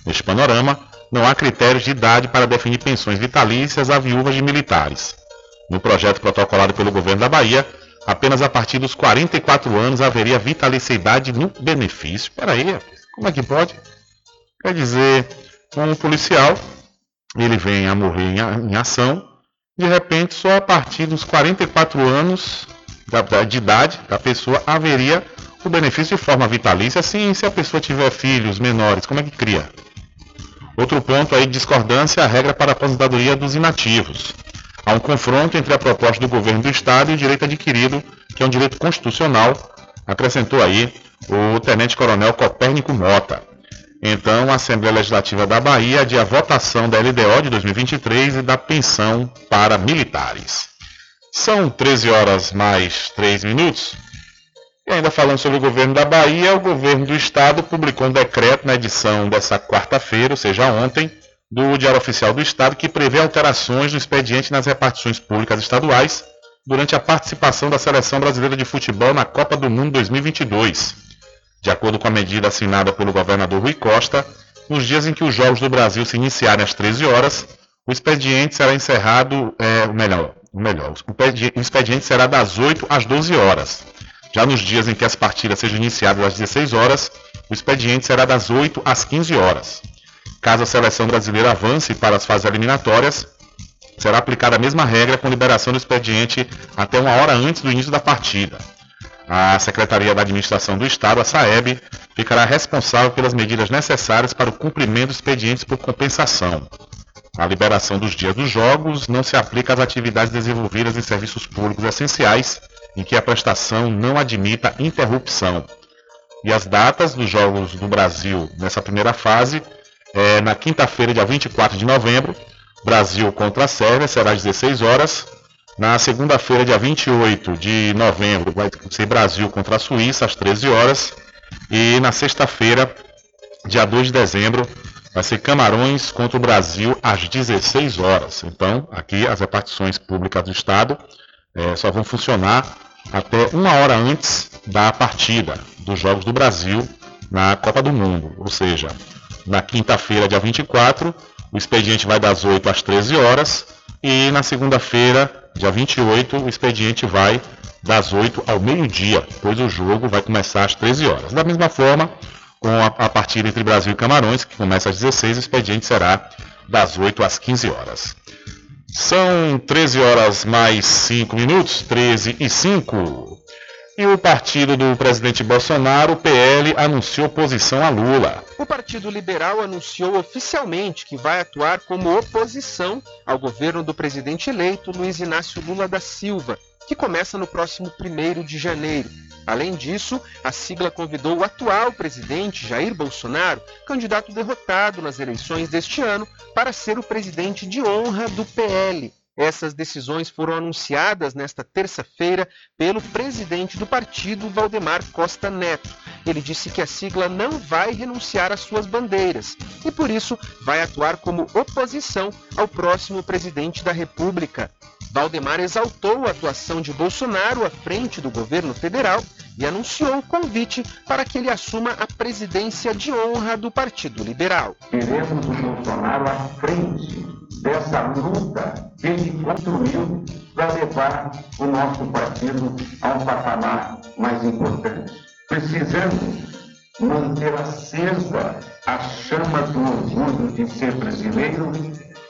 Neste panorama, não há critérios de idade para definir pensões vitalícias a viúvas de militares. No projeto protocolado pelo governo da Bahia, apenas a partir dos 44 anos haveria vitaliciedade no benefício. Peraí, como é que pode? Quer dizer, um policial, ele vem a morrer em ação, de repente, só a partir dos 44 anos de idade da pessoa haveria o benefício de forma vitalícia. Assim, se a pessoa tiver filhos menores, como é que cria? Outro ponto aí de discordância é a regra para a aposentadoria dos inativos. Há um confronto entre a proposta do governo do Estado e o direito adquirido, que é um direito constitucional, acrescentou aí o tenente-coronel Copérnico Mota. Então, a Assembleia Legislativa da Bahia adia a votação da LDO de 2023 e da pensão para militares. São 13 horas mais 3 minutos. E ainda falando sobre o governo da Bahia, o governo do estado publicou um decreto na edição dessa quarta-feira, ou seja, ontem, do Diário Oficial do Estado, que prevê alterações no expediente nas repartições públicas estaduais durante a participação da Seleção Brasileira de Futebol na Copa do Mundo 2022. De acordo com a medida assinada pelo governador Rui Costa, nos dias em que os Jogos do Brasil se iniciarem às 13 horas, o expediente será encerrado, é, melhor, melhor, o expediente será das 8 às 12 horas. Já nos dias em que as partidas sejam iniciadas às 16 horas, o expediente será das 8 às 15 horas. Caso a seleção brasileira avance para as fases eliminatórias, será aplicada a mesma regra com liberação do expediente até uma hora antes do início da partida. A Secretaria da Administração do Estado, a SAEB, ficará responsável pelas medidas necessárias para o cumprimento dos expedientes por compensação. A liberação dos dias dos jogos não se aplica às atividades desenvolvidas em serviços públicos essenciais, em que a prestação não admita interrupção. E as datas dos Jogos do Brasil nessa primeira fase é, na quinta-feira, dia 24 de novembro, Brasil contra a Sérvia, será às 16 horas. Na segunda-feira, dia 28 de novembro, vai ser Brasil contra a Suíça, às 13 horas. E na sexta-feira, dia 2 de dezembro, vai ser Camarões contra o Brasil, às 16 horas. Então, aqui as repartições públicas do Estado é, só vão funcionar até uma hora antes da partida dos Jogos do Brasil na Copa do Mundo. Ou seja, na quinta-feira, dia 24, o expediente vai das 8 às 13 horas. E na segunda-feira, dia 28, o expediente vai das 8 ao meio-dia, pois o jogo vai começar às 13 horas. Da mesma forma, com a, a partida entre Brasil e Camarões, que começa às 16, o expediente será das 8 às 15 horas. São 13 horas mais 5 minutos, 13 e 5. E o partido do presidente Bolsonaro, o PL, anunciou oposição a Lula. O Partido Liberal anunciou oficialmente que vai atuar como oposição ao governo do presidente eleito Luiz Inácio Lula da Silva, que começa no próximo 1 de janeiro. Além disso, a sigla convidou o atual presidente Jair Bolsonaro, candidato derrotado nas eleições deste ano, para ser o presidente de honra do PL. Essas decisões foram anunciadas nesta terça-feira pelo presidente do partido, Valdemar Costa Neto. Ele disse que a sigla não vai renunciar às suas bandeiras e, por isso, vai atuar como oposição ao próximo presidente da República. Valdemar exaltou a atuação de Bolsonaro à frente do governo federal e anunciou o convite para que ele assuma a presidência de honra do Partido Liberal. Queremos o Bolsonaro à frente dessa luta que ele construiu para levar o nosso partido a um patamar mais importante. Precisamos manter acesa a chama do orgulho de ser brasileiro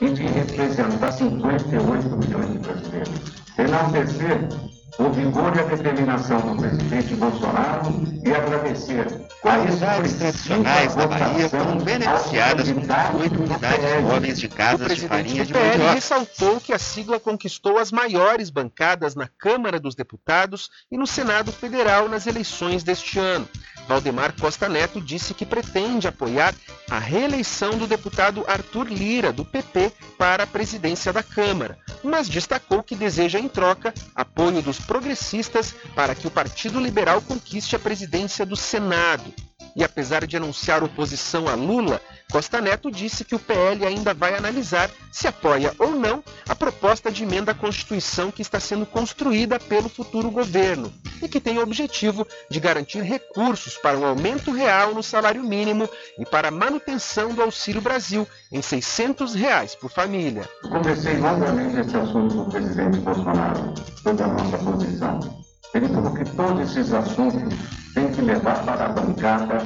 e de representar 58 milhões de brasileiros. Enaltecer o vigor e a determinação do presidente Bolsonaro e agradecer. Comunidades tradicionais da Bahia foram beneficiadas com oito unidades móveis de casas de farinha de O PL mandioca. ressaltou que a sigla conquistou as maiores bancadas na Câmara dos Deputados e no Senado Federal nas eleições deste ano. Valdemar Costa Neto disse que pretende apoiar a reeleição do deputado Arthur Lira, do PP, para a presidência da Câmara, mas destacou que deseja, em troca, apoio dos progressistas para que o Partido Liberal conquiste a presidência do Senado. E apesar de anunciar oposição a Lula, Costa Neto disse que o PL ainda vai analisar se apoia ou não a proposta de emenda à Constituição que está sendo construída pelo futuro governo e que tem o objetivo de garantir recursos para um aumento real no salário mínimo e para a manutenção do Auxílio Brasil em 600 reais por família. Conversei longamente esse assunto com o presidente Bolsonaro sobre a nossa posição. Falou que todos esses assuntos têm que levar para a bancada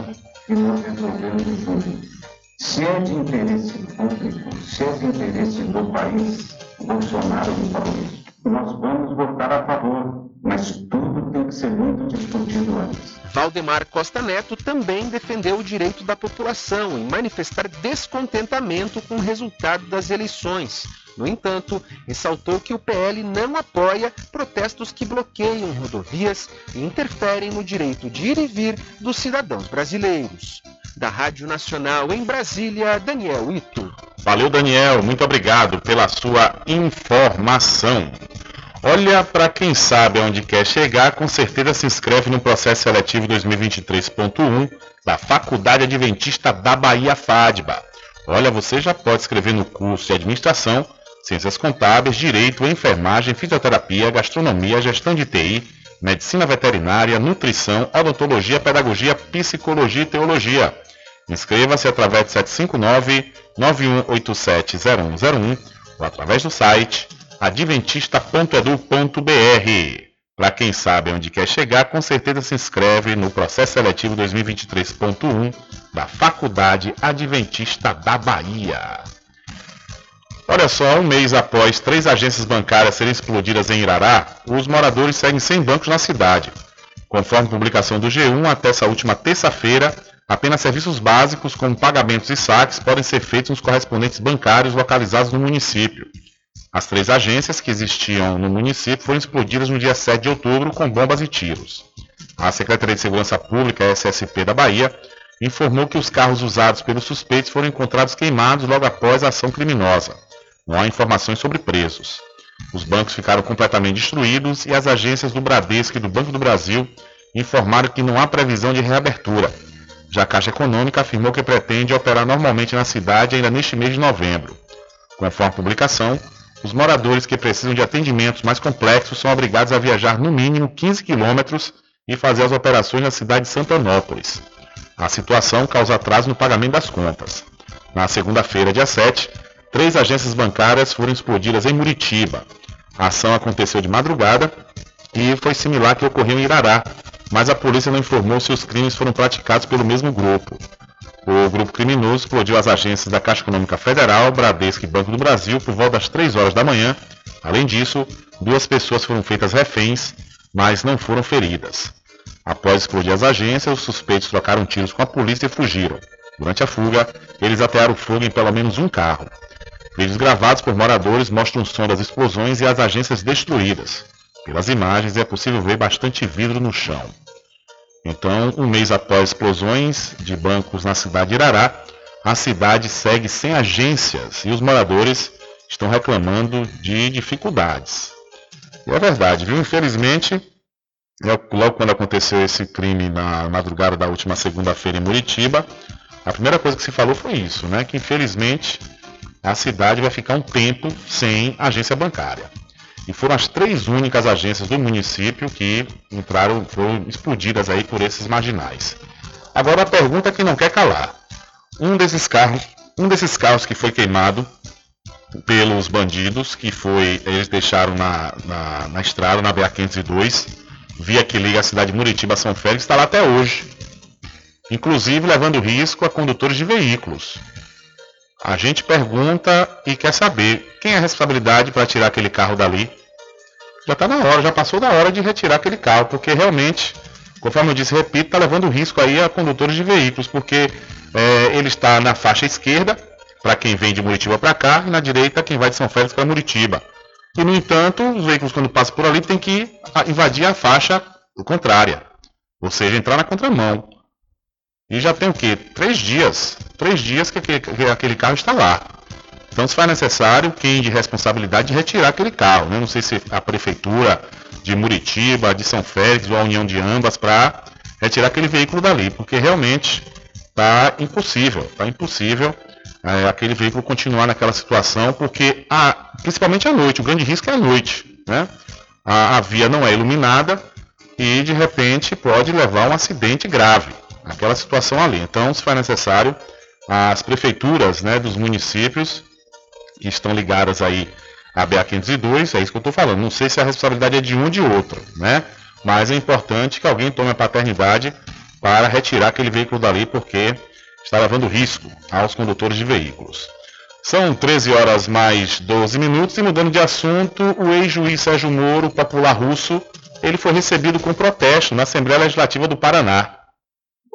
e nós resolvemos juntos. Se é de interesse público, se é de interesse do país, Bolsonaro me falou isso. Nós vamos votar a favor, mas tudo tem que ser muito discutido antes. Valdemar Costa Neto também defendeu o direito da população em manifestar descontentamento com o resultado das eleições. No entanto, ressaltou que o PL não apoia protestos que bloqueiam rodovias e interferem no direito de ir e vir dos cidadãos brasileiros. Da Rádio Nacional em Brasília, Daniel Ito. Valeu, Daniel. Muito obrigado pela sua informação. Olha, para quem sabe aonde quer chegar, com certeza se inscreve no processo seletivo 2023.1 da Faculdade Adventista da Bahia FADBA. Olha, você já pode escrever no curso de Administração, Ciências Contábeis, Direito, Enfermagem, Fisioterapia, Gastronomia, Gestão de TI, Medicina Veterinária, Nutrição, Odontologia, Pedagogia, Psicologia e Teologia. Inscreva-se através de 759-9187-0101 ou através do site adventista.edu.br. Para quem sabe onde quer chegar, com certeza se inscreve no processo seletivo 2023.1 da Faculdade Adventista da Bahia. Olha só, um mês após três agências bancárias serem explodidas em Irará, os moradores seguem sem bancos na cidade. Conforme publicação do G1, até essa última terça-feira, apenas serviços básicos como pagamentos e saques podem ser feitos nos correspondentes bancários localizados no município. As três agências que existiam no município foram explodidas no dia 7 de outubro com bombas e tiros. A Secretaria de Segurança Pública, SSP da Bahia, informou que os carros usados pelos suspeitos foram encontrados queimados logo após a ação criminosa. Não há informações sobre presos. Os bancos ficaram completamente destruídos e as agências do Bradesco e do Banco do Brasil informaram que não há previsão de reabertura. Já a Caixa Econômica afirmou que pretende operar normalmente na cidade ainda neste mês de novembro. Conforme a publicação, os moradores que precisam de atendimentos mais complexos são obrigados a viajar no mínimo 15 quilômetros e fazer as operações na cidade de Santanópolis. A situação causa atraso no pagamento das contas. Na segunda-feira, dia 7, três agências bancárias foram explodidas em Muritiba. A ação aconteceu de madrugada e foi similar que ocorreu em Irará, mas a polícia não informou se os crimes foram praticados pelo mesmo grupo. O grupo criminoso explodiu as agências da Caixa Econômica Federal, Bradesco e Banco do Brasil por volta das 3 horas da manhã. Além disso, duas pessoas foram feitas reféns, mas não foram feridas. Após explodir as agências, os suspeitos trocaram tiros com a polícia e fugiram. Durante a fuga, eles atearam fogo em pelo menos um carro. Vídeos gravados por moradores mostram o som das explosões e as agências destruídas. Pelas imagens é possível ver bastante vidro no chão. Então, um mês após explosões de bancos na cidade de Irará, a cidade segue sem agências e os moradores estão reclamando de dificuldades. E é verdade, viu? Infelizmente, logo quando aconteceu esse crime na madrugada da última segunda-feira em Muritiba, a primeira coisa que se falou foi isso, né? Que infelizmente a cidade vai ficar um tempo sem agência bancária. E foram as três únicas agências do município que entraram, foram explodidas aí por esses marginais. Agora a pergunta que não quer calar. Um desses carros, um desses carros que foi queimado pelos bandidos, que foi, eles deixaram na, na, na estrada, na BA-502, via que liga a cidade de Muritiba a São Félix, está lá até hoje. Inclusive levando risco a condutores de veículos. A gente pergunta e quer saber quem é a responsabilidade para tirar aquele carro dali. Já está na hora, já passou da hora de retirar aquele carro, porque realmente, conforme eu disse, repito, está levando risco aí a condutores de veículos, porque é, ele está na faixa esquerda, para quem vem de Muritiba para cá, e na direita quem vai de São Félix para Muritiba. E no entanto, os veículos quando passam por ali têm que invadir a faixa contrária, ou seja, entrar na contramão. E já tem o quê? Três dias. Três dias que aquele, que aquele carro está lá. Então se faz necessário quem de responsabilidade de retirar aquele carro. Né? Não sei se a prefeitura de Muritiba, de São Félix ou a união de ambas para retirar aquele veículo dali, porque realmente está impossível, está impossível é, aquele veículo continuar naquela situação, porque a, principalmente à noite, o grande risco é à noite, né? A, a via não é iluminada e de repente pode levar a um acidente grave aquela situação ali. Então, se for necessário, as prefeituras né, dos municípios que estão ligadas aí à BA-502, é isso que eu estou falando. Não sei se a responsabilidade é de um ou de outro, né? Mas é importante que alguém tome a paternidade para retirar aquele veículo dali, porque está levando risco aos condutores de veículos. São 13 horas mais 12 minutos e mudando de assunto, o ex-juiz Sérgio Moro, popular russo, ele foi recebido com protesto na Assembleia Legislativa do Paraná.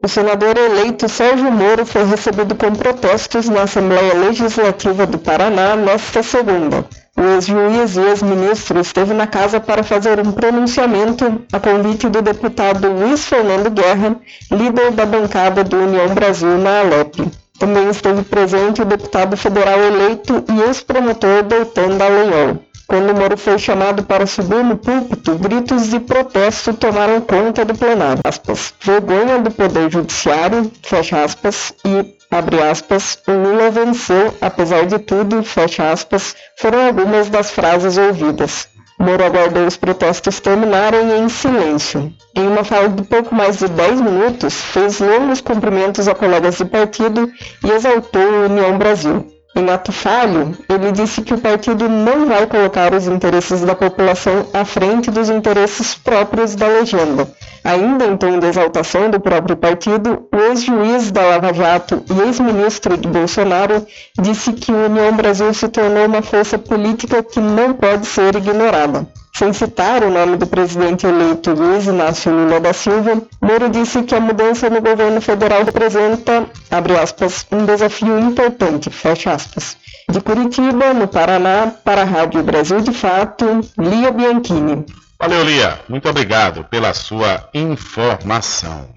O senador eleito Sérgio Moro foi recebido com protestos na Assembleia Legislativa do Paraná nesta segunda. O ex-juiz e ex-ministro esteve na casa para fazer um pronunciamento a convite do deputado Luiz Fernando Guerra, líder da bancada do União Brasil na Alep. Também esteve presente o deputado federal eleito e ex-promotor Doutor Dallagnol. Quando Moro foi chamado para subir no púlpito, gritos de protesto tomaram conta do plenário. Aspas, Vergonha do Poder Judiciário, fecha aspas, e, abre aspas, o Lula venceu, apesar de tudo, fecha aspas, foram algumas das frases ouvidas. Moro aguardou os protestos terminarem em silêncio. Em uma fala de pouco mais de 10 minutos, fez longos cumprimentos a colegas de partido e exaltou a União Brasil. Em ato falho, ele disse que o partido não vai colocar os interesses da população à frente dos interesses próprios da legenda. Ainda em tom de exaltação do próprio partido, o ex-juiz da Lava Jato e ex-ministro de Bolsonaro disse que a União Brasil se tornou uma força política que não pode ser ignorada. Sem citar o nome do presidente eleito Luiz Inácio Lula da Silva, Moro disse que a mudança no governo federal representa, abre aspas, um desafio importante, fecha aspas. De Curitiba, no Paraná, para a Rádio Brasil de Fato, Lia Bianchini. Valeu, Lia. Muito obrigado pela sua informação.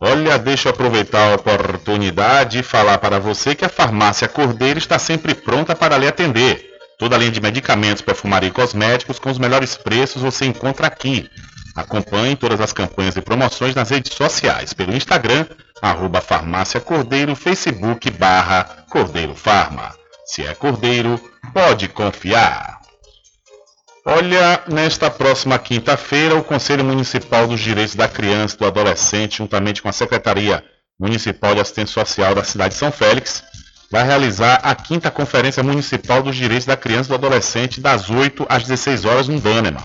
Olha, deixa eu aproveitar a oportunidade e falar para você que a farmácia Cordeiro está sempre pronta para lhe atender. Toda a linha de medicamentos, perfumaria e cosméticos com os melhores preços você encontra aqui. Acompanhe todas as campanhas e promoções nas redes sociais, pelo Instagram, arroba farmácia Cordeiro, Facebook barra Cordeiro Farma. Se é Cordeiro, pode confiar. Olha, nesta próxima quinta-feira, o Conselho Municipal dos Direitos da Criança e do Adolescente, juntamente com a Secretaria Municipal de Assistência Social da cidade de São Félix, vai realizar a quinta Conferência Municipal dos Direitos da Criança e do Adolescente das 8 às 16 horas no Dânema.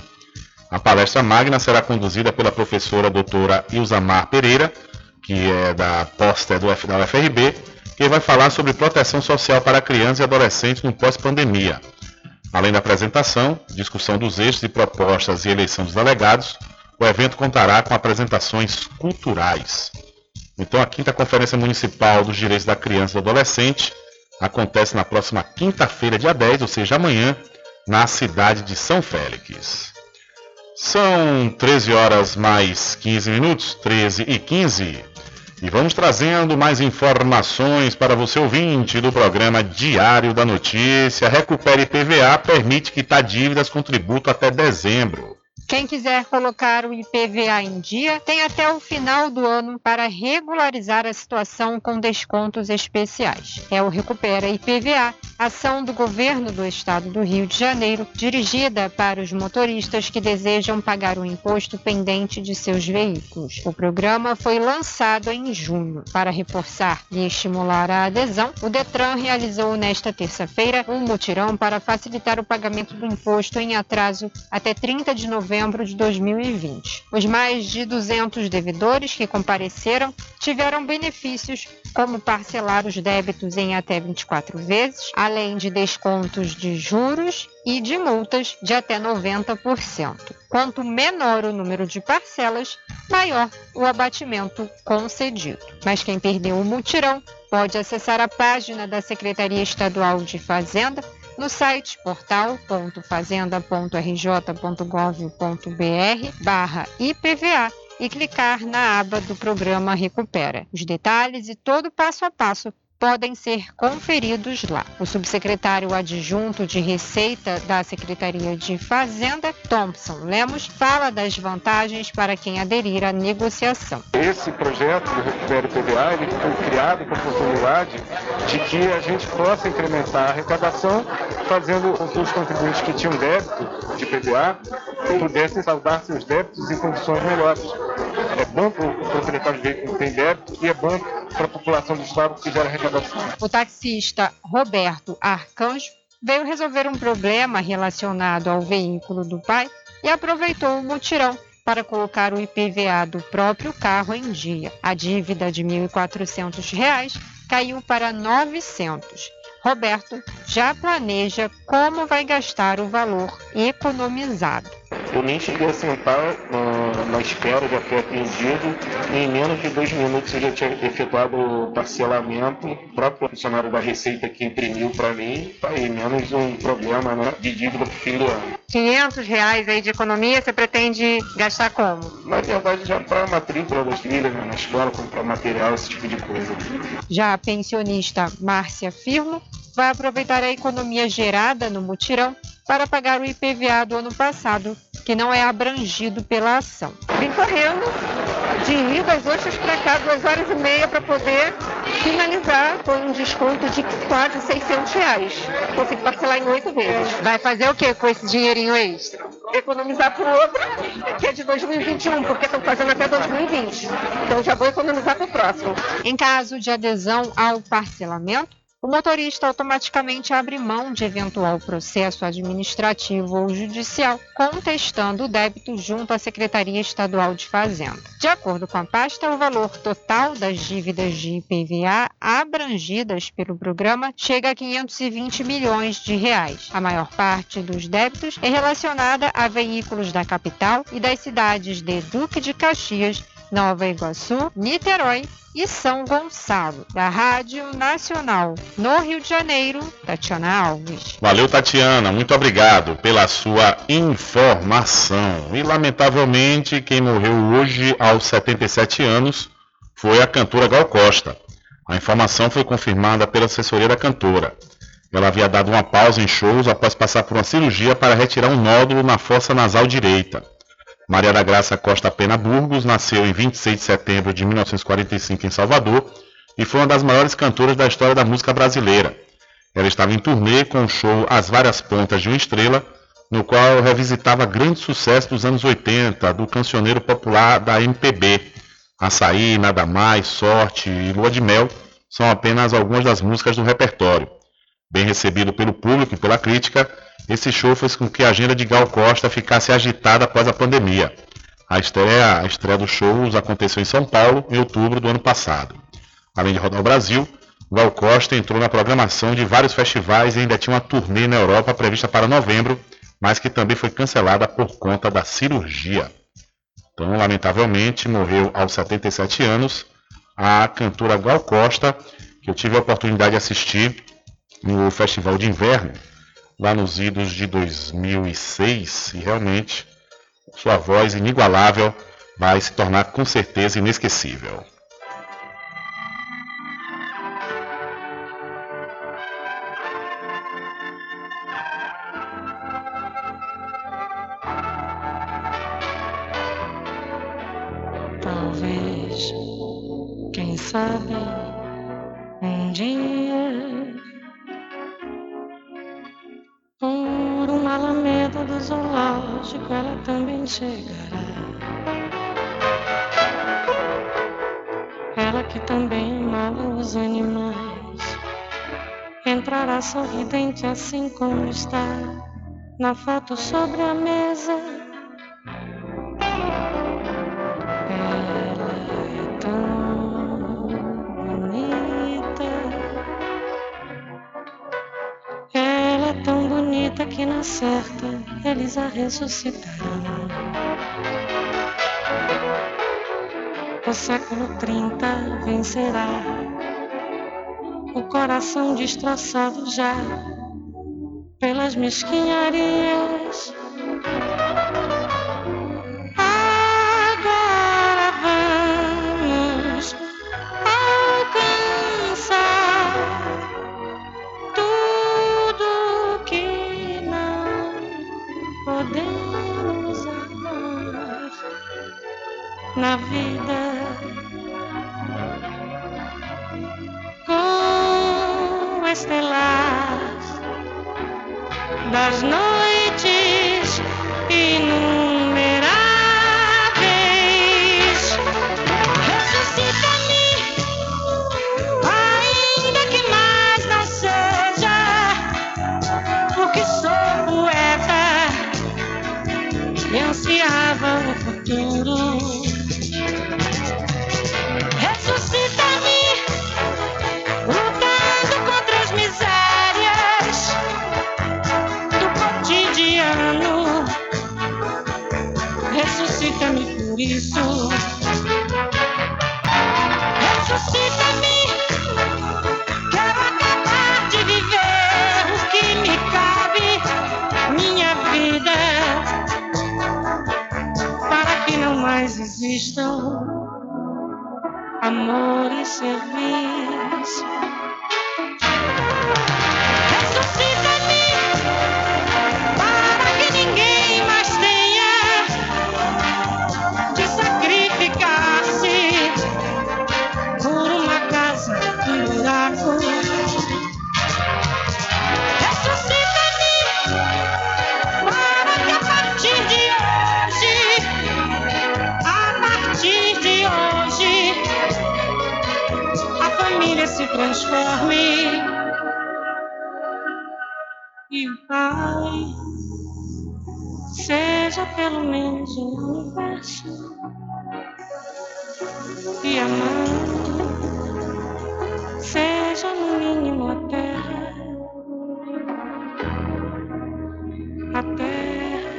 A palestra magna será conduzida pela professora doutora Ilzamar Pereira, que é da posta do da UFRB, que vai falar sobre proteção social para crianças e adolescentes no pós-pandemia. Além da apresentação, discussão dos eixos e propostas e eleição dos delegados, o evento contará com apresentações culturais. Então, a quinta Conferência Municipal dos Direitos da Criança e do Adolescente acontece na próxima quinta-feira, dia 10, ou seja, amanhã, na cidade de São Félix. São 13 horas mais 15 minutos, 13 e 15. E vamos trazendo mais informações para você ouvinte do programa Diário da Notícia. Recupere PVA permite quitar dívidas com tributo até dezembro. Quem quiser colocar o IPVA em dia tem até o final do ano para regularizar a situação com descontos especiais. É o Recupera IPVA, ação do governo do estado do Rio de Janeiro, dirigida para os motoristas que desejam pagar o imposto pendente de seus veículos. O programa foi lançado em junho. Para reforçar e estimular a adesão, o Detran realizou nesta terça-feira um mutirão para facilitar o pagamento do imposto em atraso até 30 de novembro de 2020. Os mais de 200 devedores que compareceram tiveram benefícios como parcelar os débitos em até 24 vezes, além de descontos de juros e de multas de até 90%. Quanto menor o número de parcelas, maior o abatimento concedido. Mas quem perdeu o mutirão pode acessar a página da Secretaria Estadual de Fazenda no site portal.fazenda.rj.gov.br barra IPVA e clicar na aba do programa Recupera. Os detalhes e todo o passo a passo podem ser conferidos lá. O subsecretário adjunto de Receita da Secretaria de Fazenda, Thompson Lemos, fala das vantagens para quem aderir à negociação. Esse projeto do Recupere PVA ele foi criado com a oportunidade de que a gente possa incrementar a arrecadação, fazendo com que os contribuintes que tinham débito de PVA pudessem saldar seus débitos em condições melhores. Bom para o proprietário que tem débito e é bom para a população do estado que gera arrecadação o taxista Roberto Arcanjo veio resolver um problema relacionado ao veículo do pai e aproveitou o mutirão para colocar o IPVA do próprio carro em dia. A dívida de R$ 1.400 caiu para R$ 900. Roberto já planeja como vai gastar o valor economizado. Eu nem cheguei a sentar uh, na espera, já foi atendido. E em menos de dois minutos eu já tinha efetuado o parcelamento. O próprio funcionário da Receita que imprimiu para mim. Tá aí, menos um problema né, de dívida para o fim do ano. 500 reais aí de economia você pretende gastar como? Na verdade, já para a matrícula das filhas né, na escola, comprar material, esse tipo de coisa. Já a pensionista Márcia Firmo vai aproveitar a economia gerada no mutirão para pagar o IPVA do ano passado, que não é abrangido pela ação. Vim correndo de Rio das Ostras para cá, duas horas e meia, para poder finalizar com um desconto de quase 600 reais. Consegui parcelar em oito vezes. Vai fazer o que com esse dinheirinho extra? Economizar para o outro, que é de 2021, porque estão fazendo até 2020. Então já vou economizar para o próximo. Em caso de adesão ao parcelamento, o motorista automaticamente abre mão de eventual processo administrativo ou judicial, contestando o débito junto à Secretaria Estadual de Fazenda. De acordo com a pasta, o valor total das dívidas de IPVA abrangidas pelo programa chega a 520 milhões de reais. A maior parte dos débitos é relacionada a veículos da capital e das cidades de Duque de Caxias, Nova Iguaçu, Niterói e São Gonçalo, da Rádio Nacional, no Rio de Janeiro, Tatiana Alves. Valeu, Tatiana, muito obrigado pela sua informação. E lamentavelmente, quem morreu hoje aos 77 anos foi a cantora Gal Costa. A informação foi confirmada pela assessoria da cantora. Ela havia dado uma pausa em shows após passar por uma cirurgia para retirar um nódulo na fossa nasal direita. Maria da Graça Costa Pena Burgos nasceu em 26 de setembro de 1945 em Salvador e foi uma das maiores cantoras da história da música brasileira. Ela estava em turnê com o show As Várias Pontas de uma Estrela, no qual revisitava grandes sucessos dos anos 80 do cancioneiro popular da MPB. Açaí, Nada Mais, Sorte e Lua de Mel são apenas algumas das músicas do repertório. Bem recebido pelo público e pela crítica, esse show fez com que a agenda de Gal Costa ficasse agitada após a pandemia. A estreia, a estreia dos shows aconteceu em São Paulo em outubro do ano passado. Além de rodar o Brasil, Gal Costa entrou na programação de vários festivais e ainda tinha uma turnê na Europa prevista para novembro, mas que também foi cancelada por conta da cirurgia. Então, lamentavelmente, morreu aos 77 anos a cantora Gal Costa, que eu tive a oportunidade de assistir no Festival de Inverno lá nos idos de 2006 e realmente sua voz inigualável vai se tornar com certeza inesquecível. Chegará. Ela que também amava os animais, entrará sorridente assim como está na foto sobre a mesa. Ela é tão bonita. Ela é tão bonita que na certa eles a ressuscitarão. O século 30 vencerá. O coração destroçado já pelas mesquinharias. Na vida. Com estrelas das noites inumeráveis. Existam amor e serviço. Transforme e o Pai seja pelo menos o universo e a Mãe seja no mínimo a Terra, a Terra,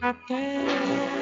a Terra.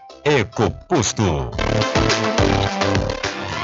EcoPosto.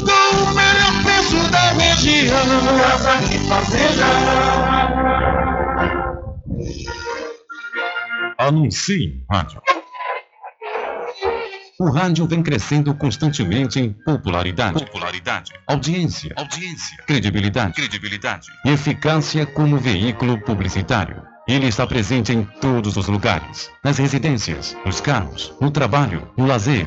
com o melhor preço da região. Casa e Fazenda. Anuncie em rádio. O rádio vem crescendo constantemente em popularidade, popularidade, audiência, audiência, credibilidade, credibilidade e eficácia como veículo publicitário. Ele está presente em todos os lugares, nas residências, nos carros, no trabalho, no lazer.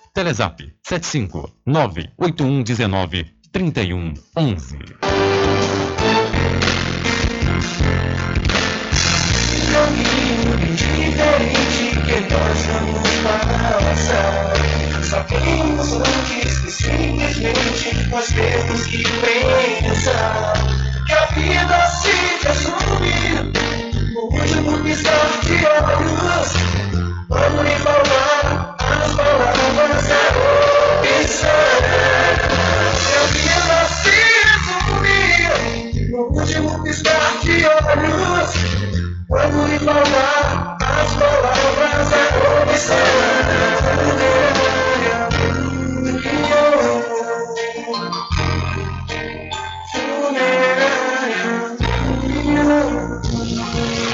98119 3111. caminho diferente que nós vamos. Sabemos antes que simplesmente nós temos que pensar que a vida se último de olhos. Quando lhe falar as palavras da opção. Que a vida se resume no último piscar de olhos. Quando lhe falar as palavras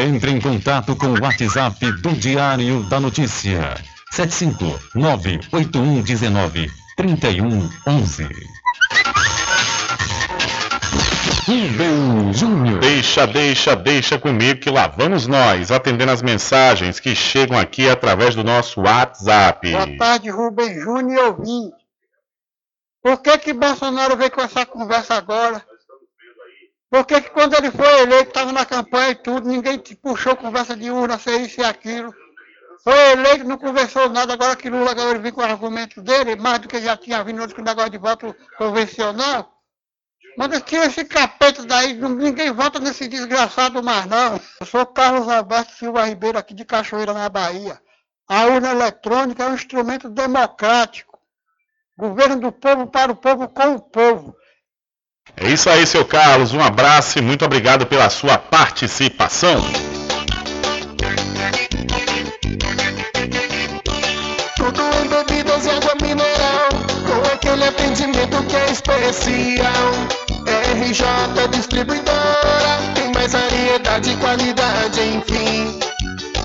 Entre em contato com o WhatsApp do Diário da Notícia. 759-8119-3111. Rubem Júnior. Deixa, deixa, deixa comigo que lá vamos nós, atendendo as mensagens que chegam aqui através do nosso WhatsApp. Boa tarde, Rubem Júnior e ouvinte. Por que que Bolsonaro veio com essa conversa agora? Porque que quando ele foi eleito, estava na campanha e tudo, ninguém puxou conversa de urna, ser isso e aquilo. Foi eleito, não conversou nada, agora que Lula agora ele vem com o argumento dele, mais do que já tinha vindo outro com o negócio de voto convencional. Mas tira esse capeta daí, ninguém vota nesse desgraçado mais não. Eu sou Carlos Alberto Silva Ribeiro, aqui de Cachoeira, na Bahia. A urna eletrônica é um instrumento democrático. Governo do povo para o povo com o povo. É isso aí, seu Carlos. Um abraço e muito obrigado pela sua participação. Tudo em bebidas e água mineral, com aquele atendimento que é especial. RJ Distribuidora, tem mais variedade e qualidade, enfim.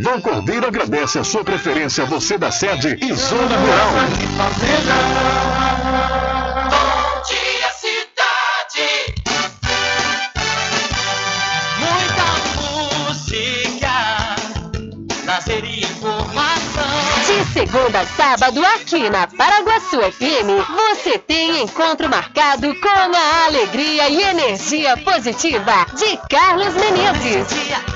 Vão Cordeiro agradece a sua preferência, você da sede e Zona Rural. Bom dia, cidade. Muita música, lazer e informação. De segunda a sábado, aqui na Paraguaçu FM, você tem encontro marcado com a alegria e energia positiva de Carlos Menezes.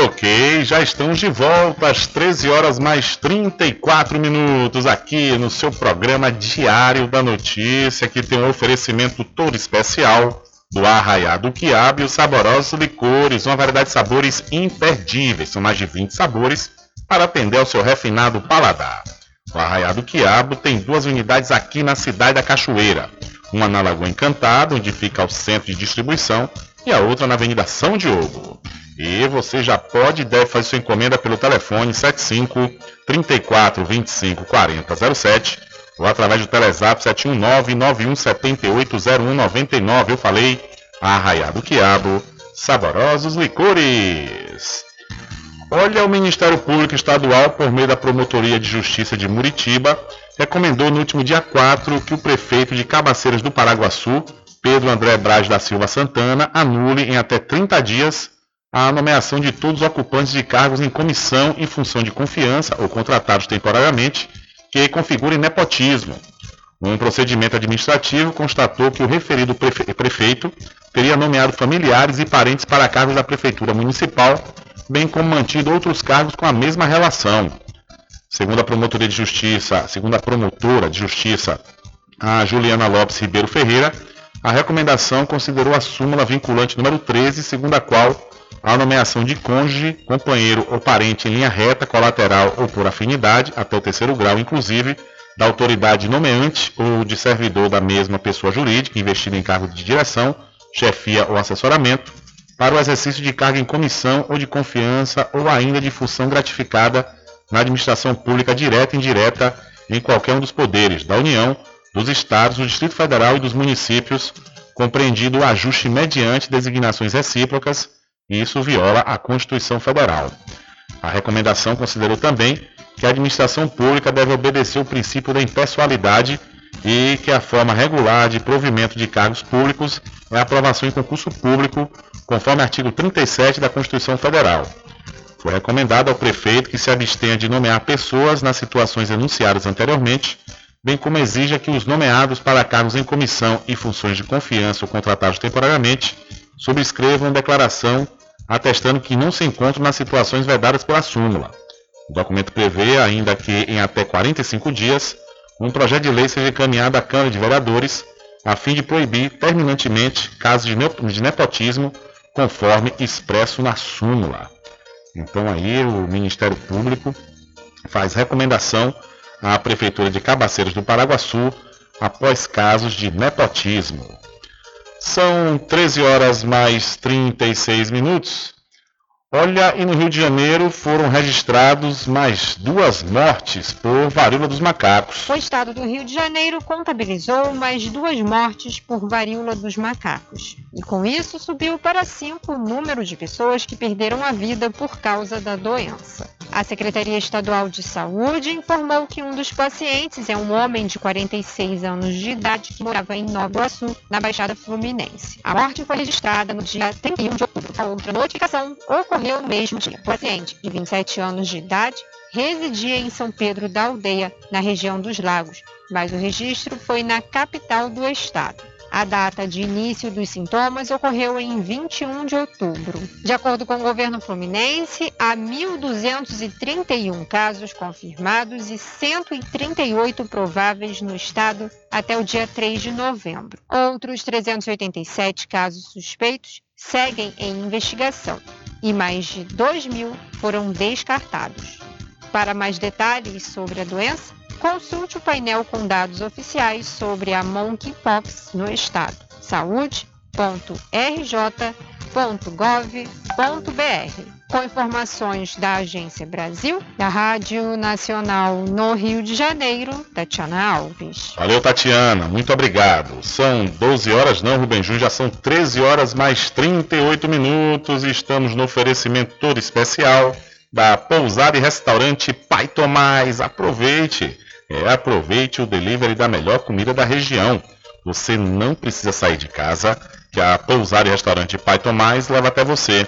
Ok, já estamos de volta às 13 horas mais 34 minutos aqui no seu programa Diário da Notícia, que tem um oferecimento todo especial do Arraiado Quiabo e os saborosos licores, uma variedade de sabores imperdíveis, são mais de 20 sabores para atender ao seu refinado paladar. O Arraiado Quiabo tem duas unidades aqui na cidade da Cachoeira, uma na Lagoa Encantada, onde fica o centro de distribuição, e a outra na Avenida São Diogo. E você já pode e deve fazer sua encomenda pelo telefone 75 34 25 40 07 ou através do Telezap 719 91 78 0199. Eu falei Arraiado Quiabo, saborosos licores. Olha, o Ministério Público Estadual, por meio da Promotoria de Justiça de Muritiba, recomendou no último dia 4 que o prefeito de Cabaceiras do Paraguaçu, Pedro André Braz da Silva Santana, anule em até 30 dias a nomeação de todos os ocupantes de cargos em comissão em função de confiança ou contratados temporariamente que configurem nepotismo. Um procedimento administrativo constatou que o referido prefe- prefeito teria nomeado familiares e parentes para cargos da Prefeitura Municipal, bem como mantido outros cargos com a mesma relação. Segundo a Promotoria de Justiça, segundo a promotora de Justiça, a Juliana Lopes Ribeiro Ferreira, a recomendação considerou a súmula vinculante número 13, segundo a qual a nomeação de cônjuge, companheiro ou parente em linha reta, colateral ou por afinidade, até o terceiro grau, inclusive, da autoridade nomeante ou de servidor da mesma pessoa jurídica investida em cargo de direção, chefia ou assessoramento, para o exercício de cargo em comissão ou de confiança ou ainda de função gratificada na administração pública direta e indireta em qualquer um dos poderes da União, dos Estados, do Distrito Federal e dos municípios, compreendido o ajuste mediante designações recíprocas, e isso viola a Constituição Federal. A recomendação considerou também que a administração pública deve obedecer o princípio da impessoalidade e que a forma regular de provimento de cargos públicos é a aprovação em concurso público, conforme artigo 37 da Constituição Federal. Foi recomendado ao prefeito que se abstenha de nomear pessoas nas situações enunciadas anteriormente, bem como exija que os nomeados para cargos em comissão e funções de confiança ou contratados temporariamente subscrevam declaração atestando que não se encontram nas situações vedadas pela súmula. O documento prevê ainda que, em até 45 dias, um projeto de lei seja encaminhado à Câmara de Vereadores a fim de proibir terminantemente casos de nepotismo, conforme expresso na súmula. Então aí o Ministério Público faz recomendação à Prefeitura de Cabaceiras do Paraguaçu após casos de nepotismo. São 13 horas mais 36 minutos. Olha, e no Rio de Janeiro foram registrados mais duas mortes por varíola dos macacos. O estado do Rio de Janeiro contabilizou mais duas mortes por varíola dos macacos. E com isso subiu para cinco o número de pessoas que perderam a vida por causa da doença. A Secretaria Estadual de Saúde informou que um dos pacientes é um homem de 46 anos de idade que morava em Nova Iguaçu, na Baixada Fluminense. A morte foi registrada no dia 31 de outubro. A outra notificação ocorreu no mesmo dia. O paciente, de 27 anos de idade, residia em São Pedro da Aldeia, na região dos Lagos, mas o registro foi na capital do estado. A data de início dos sintomas ocorreu em 21 de outubro. De acordo com o governo fluminense, há 1.231 casos confirmados e 138 prováveis no estado até o dia 3 de novembro. Outros 387 casos suspeitos seguem em investigação e mais de 2 mil foram descartados. Para mais detalhes sobre a doença, consulte o painel com dados oficiais sobre a monkeypox no estado. saúde.rj.gov.br. Com informações da Agência Brasil, da Rádio Nacional no Rio de Janeiro, Tatiana Alves. Valeu, Tatiana. Muito obrigado. São 12 horas, não, Rubem Júnior, já são 13 horas mais 38 minutos e estamos no oferecimento todo especial da pousada e restaurante Pai Tomás. Aproveite! É, aproveite o delivery da melhor comida da região. Você não precisa sair de casa, que a pousada e restaurante Pai Tomás leva até você.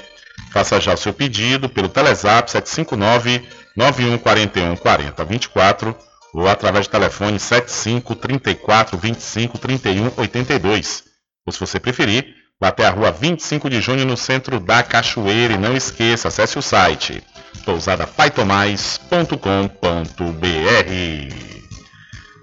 Faça já o seu pedido pelo Telezap 759 9141 4024 ou através do telefone 75 34 25 31 82. Ou se você preferir, vá até a rua 25 de junho no centro da Cachoeira e não esqueça, acesse o site pousadapaitomais.com.br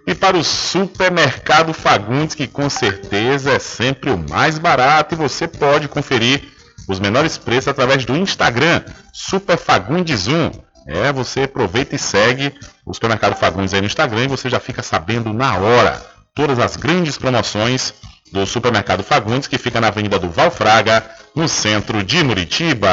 e para o supermercado Fagundes, que com certeza é sempre o mais barato e você pode conferir os menores preços através do Instagram, Super Fagundes 1. É, você aproveita e segue o supermercado Fagundes aí no Instagram e você já fica sabendo na hora todas as grandes promoções do supermercado Fagundes, que fica na Avenida do Valfraga, no centro de Muritiba.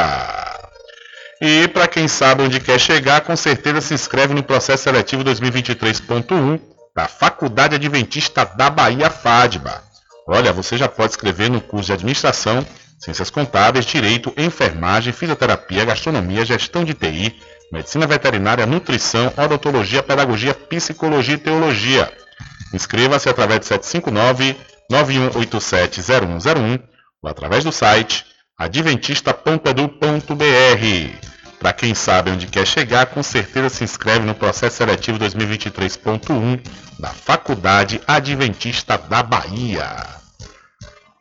E para quem sabe onde quer chegar, com certeza se inscreve no processo seletivo 2023.1 da Faculdade Adventista da Bahia FADBA. Olha, você já pode escrever no curso de Administração, Ciências Contábeis, Direito, Enfermagem, Fisioterapia, Gastronomia, Gestão de TI, Medicina Veterinária, Nutrição, Odontologia, Pedagogia, Psicologia e Teologia. Inscreva-se através de 759-9187-0101 ou através do site adventista.edu.br. Para quem sabe onde quer chegar, com certeza se inscreve no processo seletivo 2023.1 da Faculdade Adventista da Bahia.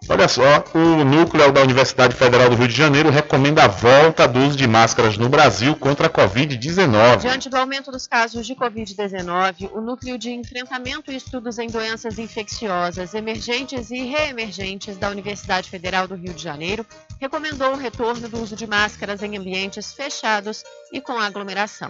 Olha só, o núcleo da Universidade Federal do Rio de Janeiro recomenda a volta do uso de máscaras no Brasil contra a Covid-19. Diante do aumento dos casos de Covid-19, o Núcleo de Enfrentamento e Estudos em Doenças Infecciosas Emergentes e Reemergentes da Universidade Federal do Rio de Janeiro recomendou o retorno do uso de máscaras em ambientes fechados e com aglomeração.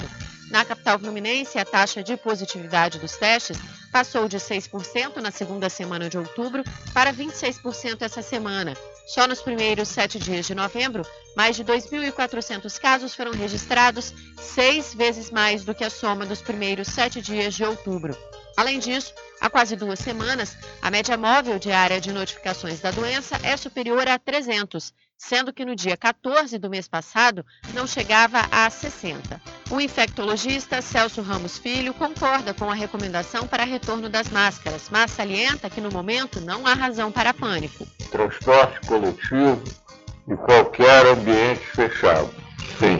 Na capital fluminense, a taxa de positividade dos testes passou de 6% na segunda semana de outubro para 26% essa semana. Só nos primeiros sete dias de novembro, mais de 2.400 casos foram registrados, seis vezes mais do que a soma dos primeiros sete dias de outubro. Além disso, há quase duas semanas, a média móvel diária de notificações da doença é superior a 300, sendo que no dia 14 do mês passado não chegava a 60. O infectologista Celso Ramos Filho concorda com a recomendação para retorno das máscaras, mas salienta que no momento não há razão para pânico. Transporte coletivo e qualquer ambiente fechado. Sim,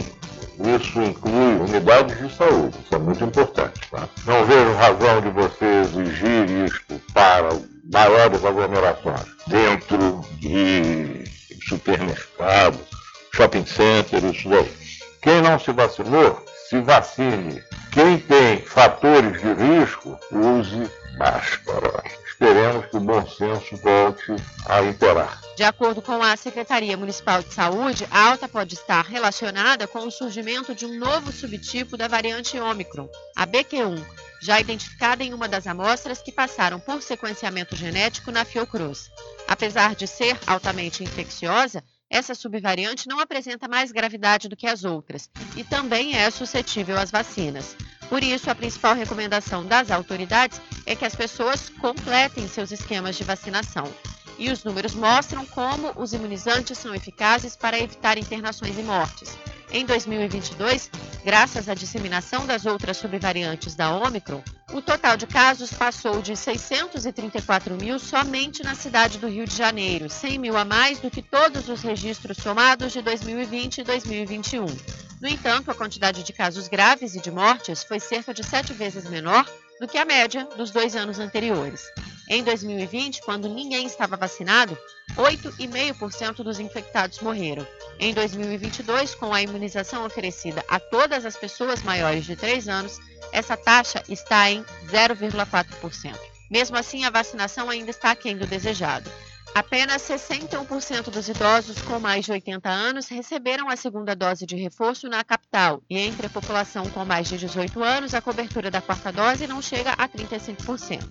isso inclui unidades de saúde, isso é muito importante. Tá? Não vejo razão de você exigir isto para maiores aglomerações dentro de supermercados, shopping centers, daí. Quem não se vacinou, se vacine. Quem tem fatores de risco, use máscara. Esperemos que o bom senso volte a imperar. De acordo com a Secretaria Municipal de Saúde, a alta pode estar relacionada com o surgimento de um novo subtipo da variante Ômicron, a BQ1, já identificada em uma das amostras que passaram por sequenciamento genético na Fiocruz. Apesar de ser altamente infecciosa, essa subvariante não apresenta mais gravidade do que as outras e também é suscetível às vacinas. Por isso, a principal recomendação das autoridades é que as pessoas completem seus esquemas de vacinação. E os números mostram como os imunizantes são eficazes para evitar internações e mortes. Em 2022, graças à disseminação das outras subvariantes da Omicron, o total de casos passou de 634 mil somente na cidade do Rio de Janeiro, 100 mil a mais do que todos os registros somados de 2020 e 2021. No entanto, a quantidade de casos graves e de mortes foi cerca de sete vezes menor do que a média dos dois anos anteriores. Em 2020, quando ninguém estava vacinado, 8,5% dos infectados morreram. Em 2022, com a imunização oferecida a todas as pessoas maiores de 3 anos, essa taxa está em 0,4%. Mesmo assim, a vacinação ainda está aquém do desejado. Apenas 61% dos idosos com mais de 80 anos receberam a segunda dose de reforço na capital, e entre a população com mais de 18 anos, a cobertura da quarta dose não chega a 35%.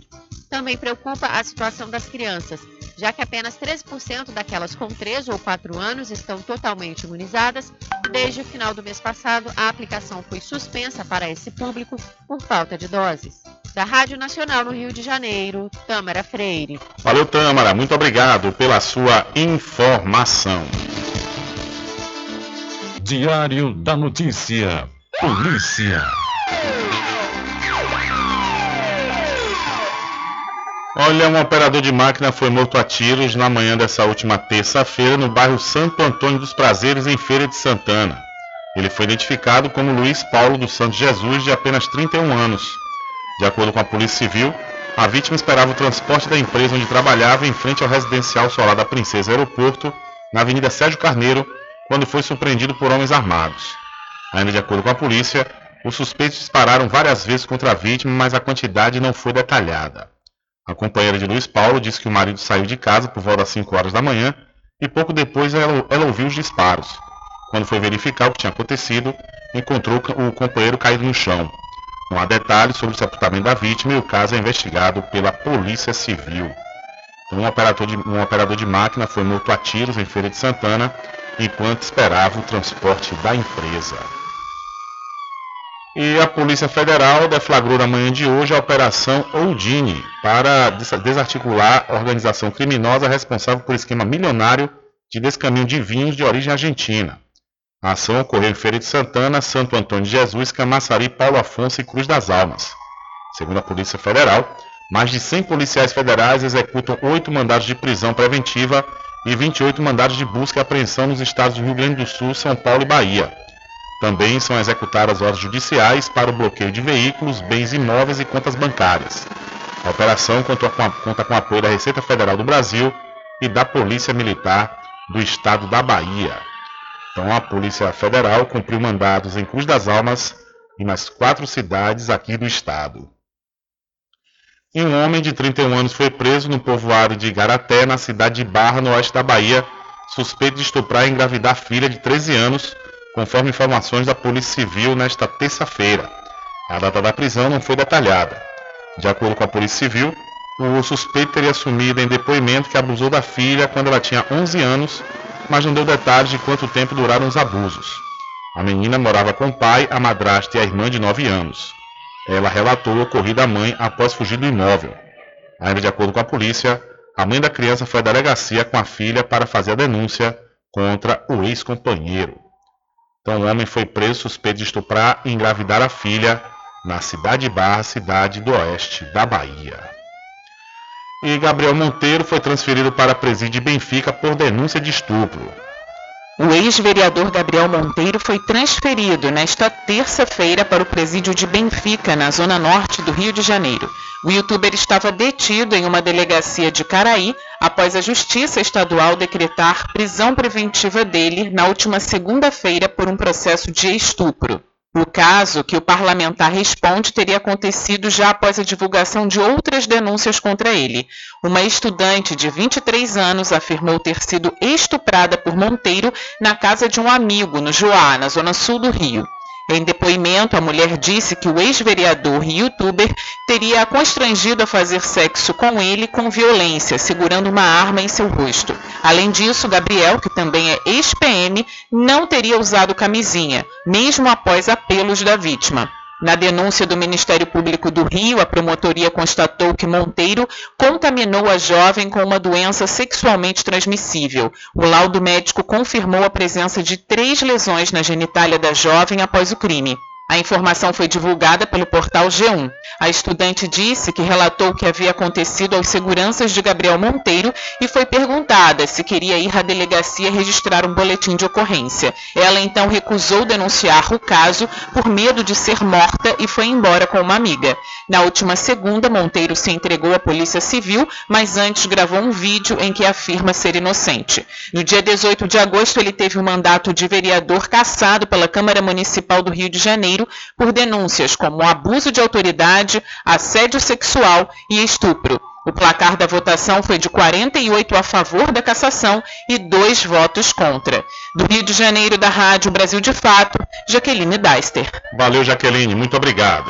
Também preocupa a situação das crianças, já que apenas 13% daquelas com 3 ou 4 anos estão totalmente imunizadas. Desde o final do mês passado, a aplicação foi suspensa para esse público por falta de doses. Da Rádio Nacional no Rio de Janeiro, Tâmara Freire. Valeu, Tâmara. Muito obrigado pela sua informação. Diário da Notícia. Polícia. Olha, um operador de máquina foi morto a tiros na manhã dessa última terça-feira no bairro Santo Antônio dos Prazeres, em Feira de Santana. Ele foi identificado como Luiz Paulo dos Santos Jesus, de apenas 31 anos. De acordo com a Polícia Civil, a vítima esperava o transporte da empresa onde trabalhava em frente ao residencial Solar da Princesa Aeroporto, na Avenida Sérgio Carneiro, quando foi surpreendido por homens armados. Ainda de acordo com a polícia, os suspeitos dispararam várias vezes contra a vítima, mas a quantidade não foi detalhada. A companheira de Luiz Paulo disse que o marido saiu de casa por volta das 5 horas da manhã e pouco depois ela, ela ouviu os disparos. Quando foi verificar o que tinha acontecido, encontrou o companheiro caído no chão. Não há detalhes sobre o sepultamento da vítima e o caso é investigado pela Polícia Civil. Então, um, operador de, um operador de máquina foi morto a tiros em Feira de Santana enquanto esperava o transporte da empresa. E a Polícia Federal deflagrou na manhã de hoje a Operação Oldini para desarticular a organização criminosa responsável por esquema milionário de descaminho de vinhos de origem argentina. A ação ocorreu em Feira de Santana, Santo Antônio de Jesus, Camaçari, Paulo Afonso e Cruz das Almas. Segundo a Polícia Federal, mais de 100 policiais federais executam oito mandados de prisão preventiva e 28 mandados de busca e apreensão nos estados do Rio Grande do Sul, São Paulo e Bahia. Também são executadas ordens judiciais para o bloqueio de veículos, bens imóveis e contas bancárias. A operação conta com, conta com apoio da Receita Federal do Brasil e da Polícia Militar do Estado da Bahia. Então a Polícia Federal cumpriu mandados em Cruz das Almas e nas quatro cidades aqui do estado. Um homem de 31 anos foi preso no povoado de Igaraté, na cidade de Barra, no oeste da Bahia, suspeito de estuprar e engravidar filha de 13 anos, conforme informações da Polícia Civil nesta terça-feira. A data da prisão não foi detalhada. De acordo com a Polícia Civil, o suspeito teria assumido em depoimento que abusou da filha quando ela tinha 11 anos, mas não deu detalhes de quanto tempo duraram os abusos. A menina morava com o pai, a madrasta e a irmã de 9 anos. Ela relatou o ocorrido à mãe após fugir do imóvel. Ainda de acordo com a polícia, a mãe da criança foi à delegacia com a filha para fazer a denúncia contra o ex-companheiro. Então, o homem foi preso suspeito de estuprar e engravidar a filha na cidade Barra, cidade do oeste da Bahia. E Gabriel Monteiro foi transferido para a presídio de Benfica por denúncia de estupro. O ex-vereador Gabriel Monteiro foi transferido nesta terça-feira para o presídio de Benfica, na zona norte do Rio de Janeiro. O youtuber estava detido em uma delegacia de Caraí após a Justiça Estadual decretar prisão preventiva dele na última segunda-feira por um processo de estupro. O caso que o parlamentar responde teria acontecido já após a divulgação de outras denúncias contra ele. Uma estudante de 23 anos afirmou ter sido estuprada por Monteiro na casa de um amigo, no Joá, na zona sul do Rio. Em depoimento, a mulher disse que o ex-vereador e youtuber teria a constrangido a fazer sexo com ele com violência, segurando uma arma em seu rosto. Além disso, Gabriel, que também é ex-PM, não teria usado camisinha, mesmo após apelos da vítima. Na denúncia do Ministério Público do Rio, a promotoria constatou que Monteiro contaminou a jovem com uma doença sexualmente transmissível. O laudo médico confirmou a presença de três lesões na genitália da jovem após o crime. A informação foi divulgada pelo portal G1. A estudante disse que relatou o que havia acontecido aos seguranças de Gabriel Monteiro e foi perguntada se queria ir à delegacia registrar um boletim de ocorrência. Ela então recusou denunciar o caso por medo de ser morta e foi embora com uma amiga. Na última segunda, Monteiro se entregou à Polícia Civil, mas antes gravou um vídeo em que afirma ser inocente. No dia 18 de agosto, ele teve um mandato de vereador cassado pela Câmara Municipal do Rio de Janeiro por denúncias como abuso de autoridade, assédio sexual e estupro. O placar da votação foi de 48 a favor da cassação e dois votos contra. Do Rio de Janeiro, da Rádio Brasil de Fato, Jaqueline Deister. Valeu, Jaqueline, muito obrigado.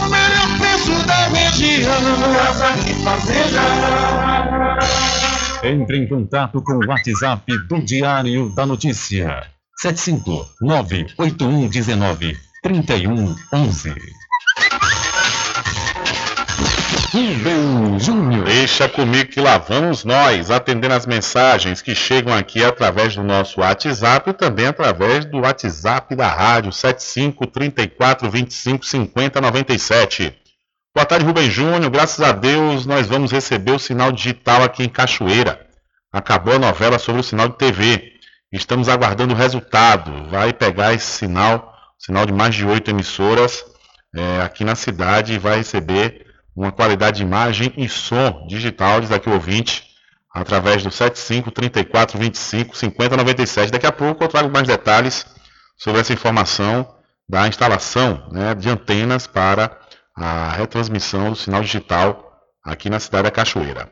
o melhor preço da região. Casa e Fazenda. Entre em contato com o WhatsApp do Diário da Notícia. 759-8119-3111. Rubem Júnior. Deixa comigo que lá vamos nós, atendendo as mensagens que chegam aqui através do nosso WhatsApp e também através do WhatsApp da rádio 75 34 25 50 97. Boa tarde, Rubem Júnior. Graças a Deus nós vamos receber o sinal digital aqui em Cachoeira. Acabou a novela sobre o sinal de TV. Estamos aguardando o resultado. Vai pegar esse sinal, sinal de mais de oito emissoras é, aqui na cidade e vai receber uma qualidade de imagem e som digital, diz aqui o ouvinte, através do 75 34 25 50 97. Daqui a pouco eu trago mais detalhes sobre essa informação da instalação né, de antenas para a retransmissão do sinal digital aqui na cidade da Cachoeira.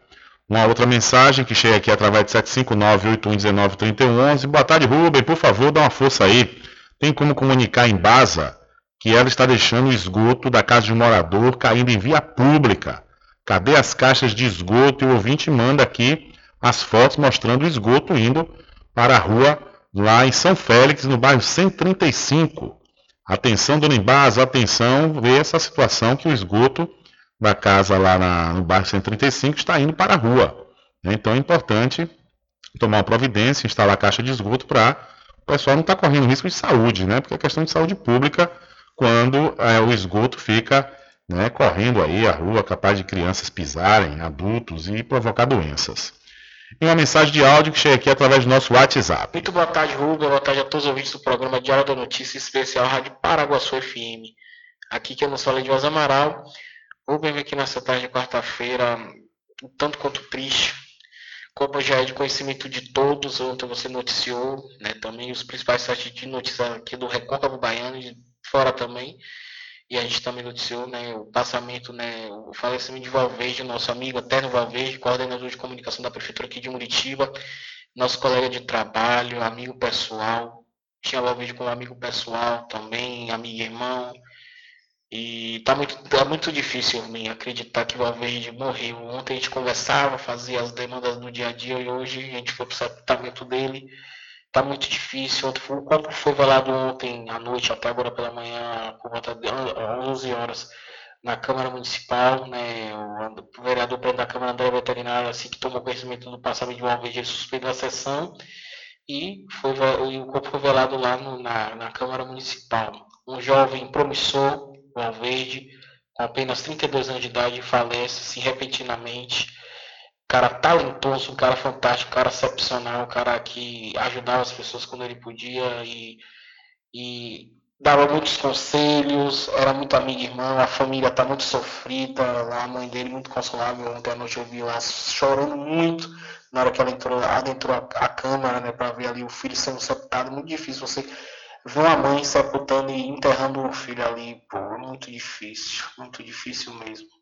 Uma outra mensagem que chega aqui através de 759-8119-3111. Boa tarde, Rubem. Por favor, dá uma força aí. Tem como comunicar em Baza que ela está deixando o esgoto da casa de um morador caindo em via pública. Cadê as caixas de esgoto? E o ouvinte manda aqui as fotos mostrando o esgoto indo para a rua lá em São Félix, no bairro 135. Atenção, dona Embasa, atenção, vê essa situação que o esgoto da casa lá na, no bairro 135 está indo para a rua. né? Então é importante tomar uma providência, instalar a caixa de esgoto para o pessoal não estar correndo risco de saúde, né? Porque é questão de saúde pública quando é, o esgoto fica né, correndo aí a rua, capaz de crianças pisarem, adultos e provocar doenças. E uma mensagem de áudio que chega aqui através do nosso WhatsApp. Muito boa tarde, Rubem. Boa tarde a todos os ouvintes do programa Diário da Notícia Especial Rádio Paraguaçu FM. Aqui que eu não sou de Amaral. Rubem aqui nessa tarde de quarta-feira, um tanto quanto triste. Como já é de conhecimento de todos, ontem você noticiou, né, também os principais sites de notícias aqui do Recôncavo Baiano fora também. E a gente também noticiou né, o passamento, né, o falecimento de Valverde, nosso amigo Eterno Valverde, coordenador de comunicação da Prefeitura aqui de Muritiba, nosso colega de trabalho, amigo pessoal, tinha Valverde como amigo pessoal também, amigo e irmão. E tá muito, tá muito difícil mim acreditar que o Valverde morreu. Ontem a gente conversava, fazia as demandas do dia a dia e hoje a gente foi pro sepultamento dele. Tá muito difícil. O corpo foi velado ontem à noite, até agora pela manhã, por volta de 11 horas, na Câmara Municipal. Né, o vereador da Câmara André Veterinário, assim que tomou conhecimento do passamento de Valverde, ele suspendeu a sessão e, foi, e o corpo foi velado lá no, na, na Câmara Municipal. Um jovem promissor, Valverde, com apenas 32 anos de idade, falece assim repentinamente. Cara talentoso, um cara fantástico, um cara excepcional, um cara que ajudava as pessoas quando ele podia e, e dava muitos conselhos, era muito amigo e irmão, a família está muito sofrida, a mãe dele muito consolável, ontem à noite eu vi lá chorando muito na hora que ela entrou, adentrou a, a câmara, né, para ver ali o filho sendo sepultado, muito difícil você ver uma mãe sepultando e enterrando um filho ali, pô, muito difícil, muito difícil mesmo.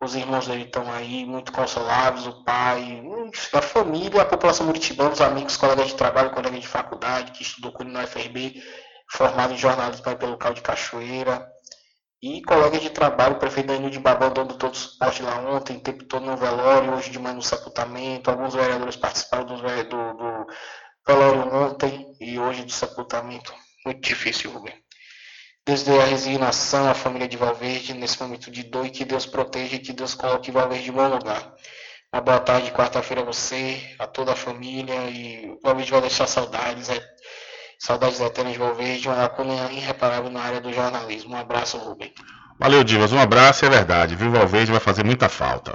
Os irmãos dele estão aí muito consolados, o pai, a família, a população muritibana, os amigos, colegas de trabalho, colegas de faculdade, que estudou com ele na UFRB, formado em jornalismo pelo local de Cachoeira. E colegas de trabalho, o prefeito Danilo de Babão dando todo o suporte lá ontem, o tempo todo no velório, hoje de manhã no sepultamento. Alguns vereadores participaram do, do, do velório ontem e hoje do sepultamento. Muito difícil, Rubem. Deus dê a resignação à família de Valverde nesse momento de dor e que Deus proteja e que Deus coloque Valverde em bom lugar. Uma boa tarde, quarta-feira a você, a toda a família e Valverde vai deixar saudades, é, saudades eternas de Valverde, uma lacuna irreparável na área do jornalismo. Um abraço, Rubem. Valeu, Divas. Um abraço, é verdade. Viu, Valverde vai fazer muita falta.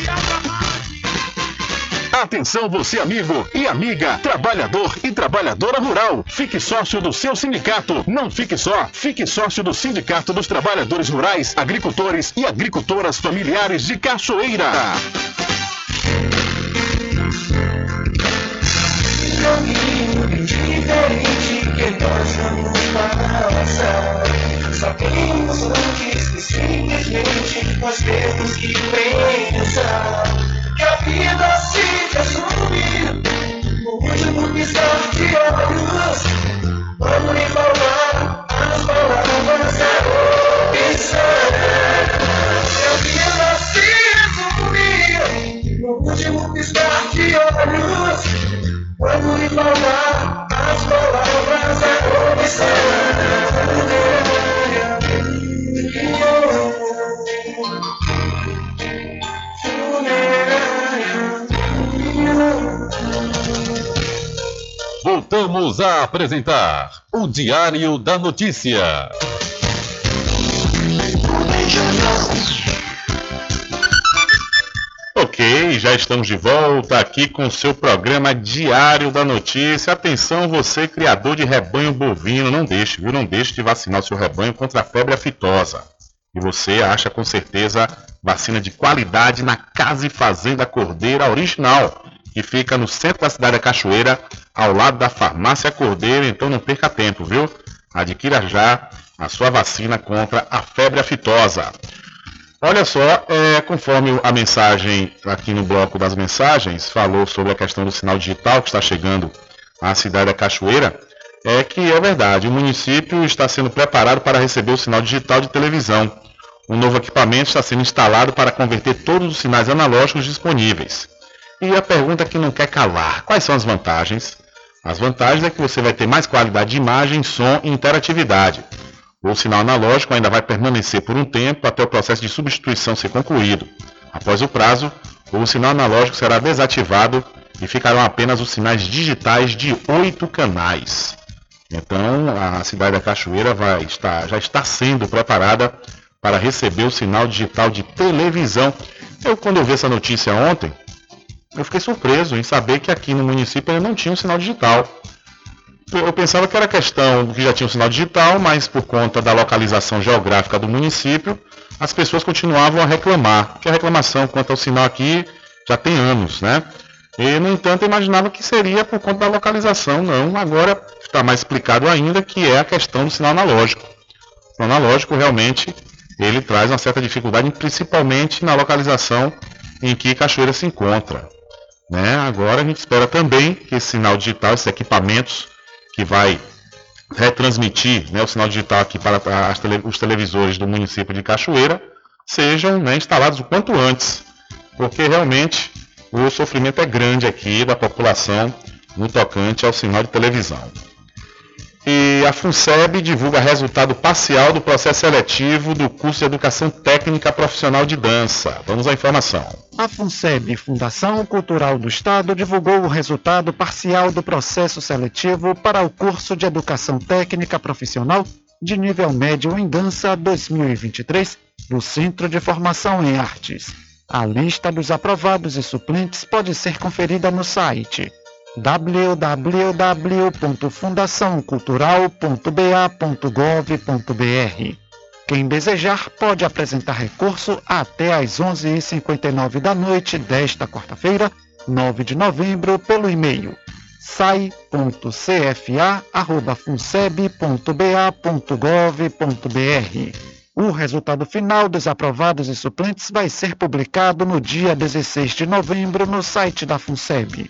Atenção você amigo e amiga, trabalhador e trabalhadora rural. Fique sócio do seu sindicato. Não fique só, fique sócio do Sindicato dos Trabalhadores Rurais, Agricultores e Agricultoras Familiares de Cachoeira. caminho diferente que nós vamos passar. Sabemos antes que simplesmente nós temos que pensar que a vida se resume no último piscar de olhos. Quando lhe falar as palavras da opção. Que a vida se resume no último piscar de olhos. Quando lhe falar as palavras da opção. Voltamos a apresentar o Diário da Notícia. Ok, já estamos de volta aqui com o seu programa Diário da Notícia. Atenção, você criador de rebanho bovino, não deixe, viu? Não deixe de vacinar o seu rebanho contra a febre aftosa. E você acha com certeza vacina de qualidade na Casa e Fazenda Cordeira original, que fica no centro da cidade da Cachoeira, ao lado da Farmácia Cordeira. Então não perca tempo, viu? Adquira já a sua vacina contra a febre aftosa. Olha só, é, conforme a mensagem aqui no bloco das mensagens falou sobre a questão do sinal digital que está chegando à cidade da Cachoeira, é que é verdade, o município está sendo preparado para receber o sinal digital de televisão. Um novo equipamento está sendo instalado para converter todos os sinais analógicos disponíveis. E a pergunta que não quer calar: quais são as vantagens? As vantagens é que você vai ter mais qualidade de imagem, som e interatividade. O sinal analógico ainda vai permanecer por um tempo até o processo de substituição ser concluído. Após o prazo, o sinal analógico será desativado e ficarão apenas os sinais digitais de oito canais. Então, a cidade da Cachoeira vai estar, já está sendo preparada para receber o sinal digital de televisão. Eu, quando eu vi essa notícia ontem, eu fiquei surpreso em saber que aqui no município ainda não tinha um sinal digital. Eu pensava que era questão que já tinha um sinal digital, mas por conta da localização geográfica do município, as pessoas continuavam a reclamar, que a reclamação quanto ao sinal aqui já tem anos, né? E, no entanto, eu imaginava que seria por conta da localização, não. Agora está mais explicado ainda que é a questão do sinal analógico. O sinal analógico realmente ele traz uma certa dificuldade, principalmente na localização em que Cachoeira se encontra. Né? Agora a gente espera também que esse sinal digital, esses equipamentos que vai retransmitir né, o sinal digital aqui para tele, os televisores do município de Cachoeira, sejam né, instalados o quanto antes, porque realmente o sofrimento é grande aqui da população no tocante ao sinal de televisão. E a FUNSEB divulga resultado parcial do processo seletivo do curso de Educação Técnica Profissional de Dança. Vamos à informação. A FUNSEB, Fundação Cultural do Estado, divulgou o resultado parcial do processo seletivo para o curso de Educação Técnica Profissional de nível médio em dança 2023 do Centro de Formação em Artes. A lista dos aprovados e suplentes pode ser conferida no site www.fundaçãocultural.ba.gov.br. Quem desejar pode apresentar recurso até às 11h59 da noite desta quarta-feira, 9 de novembro, pelo e-mail sai.cfa.funseb.ba.gov.br. O resultado final dos aprovados e suplentes vai ser publicado no dia 16 de novembro no site da FUNSEB.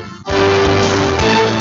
Thank you.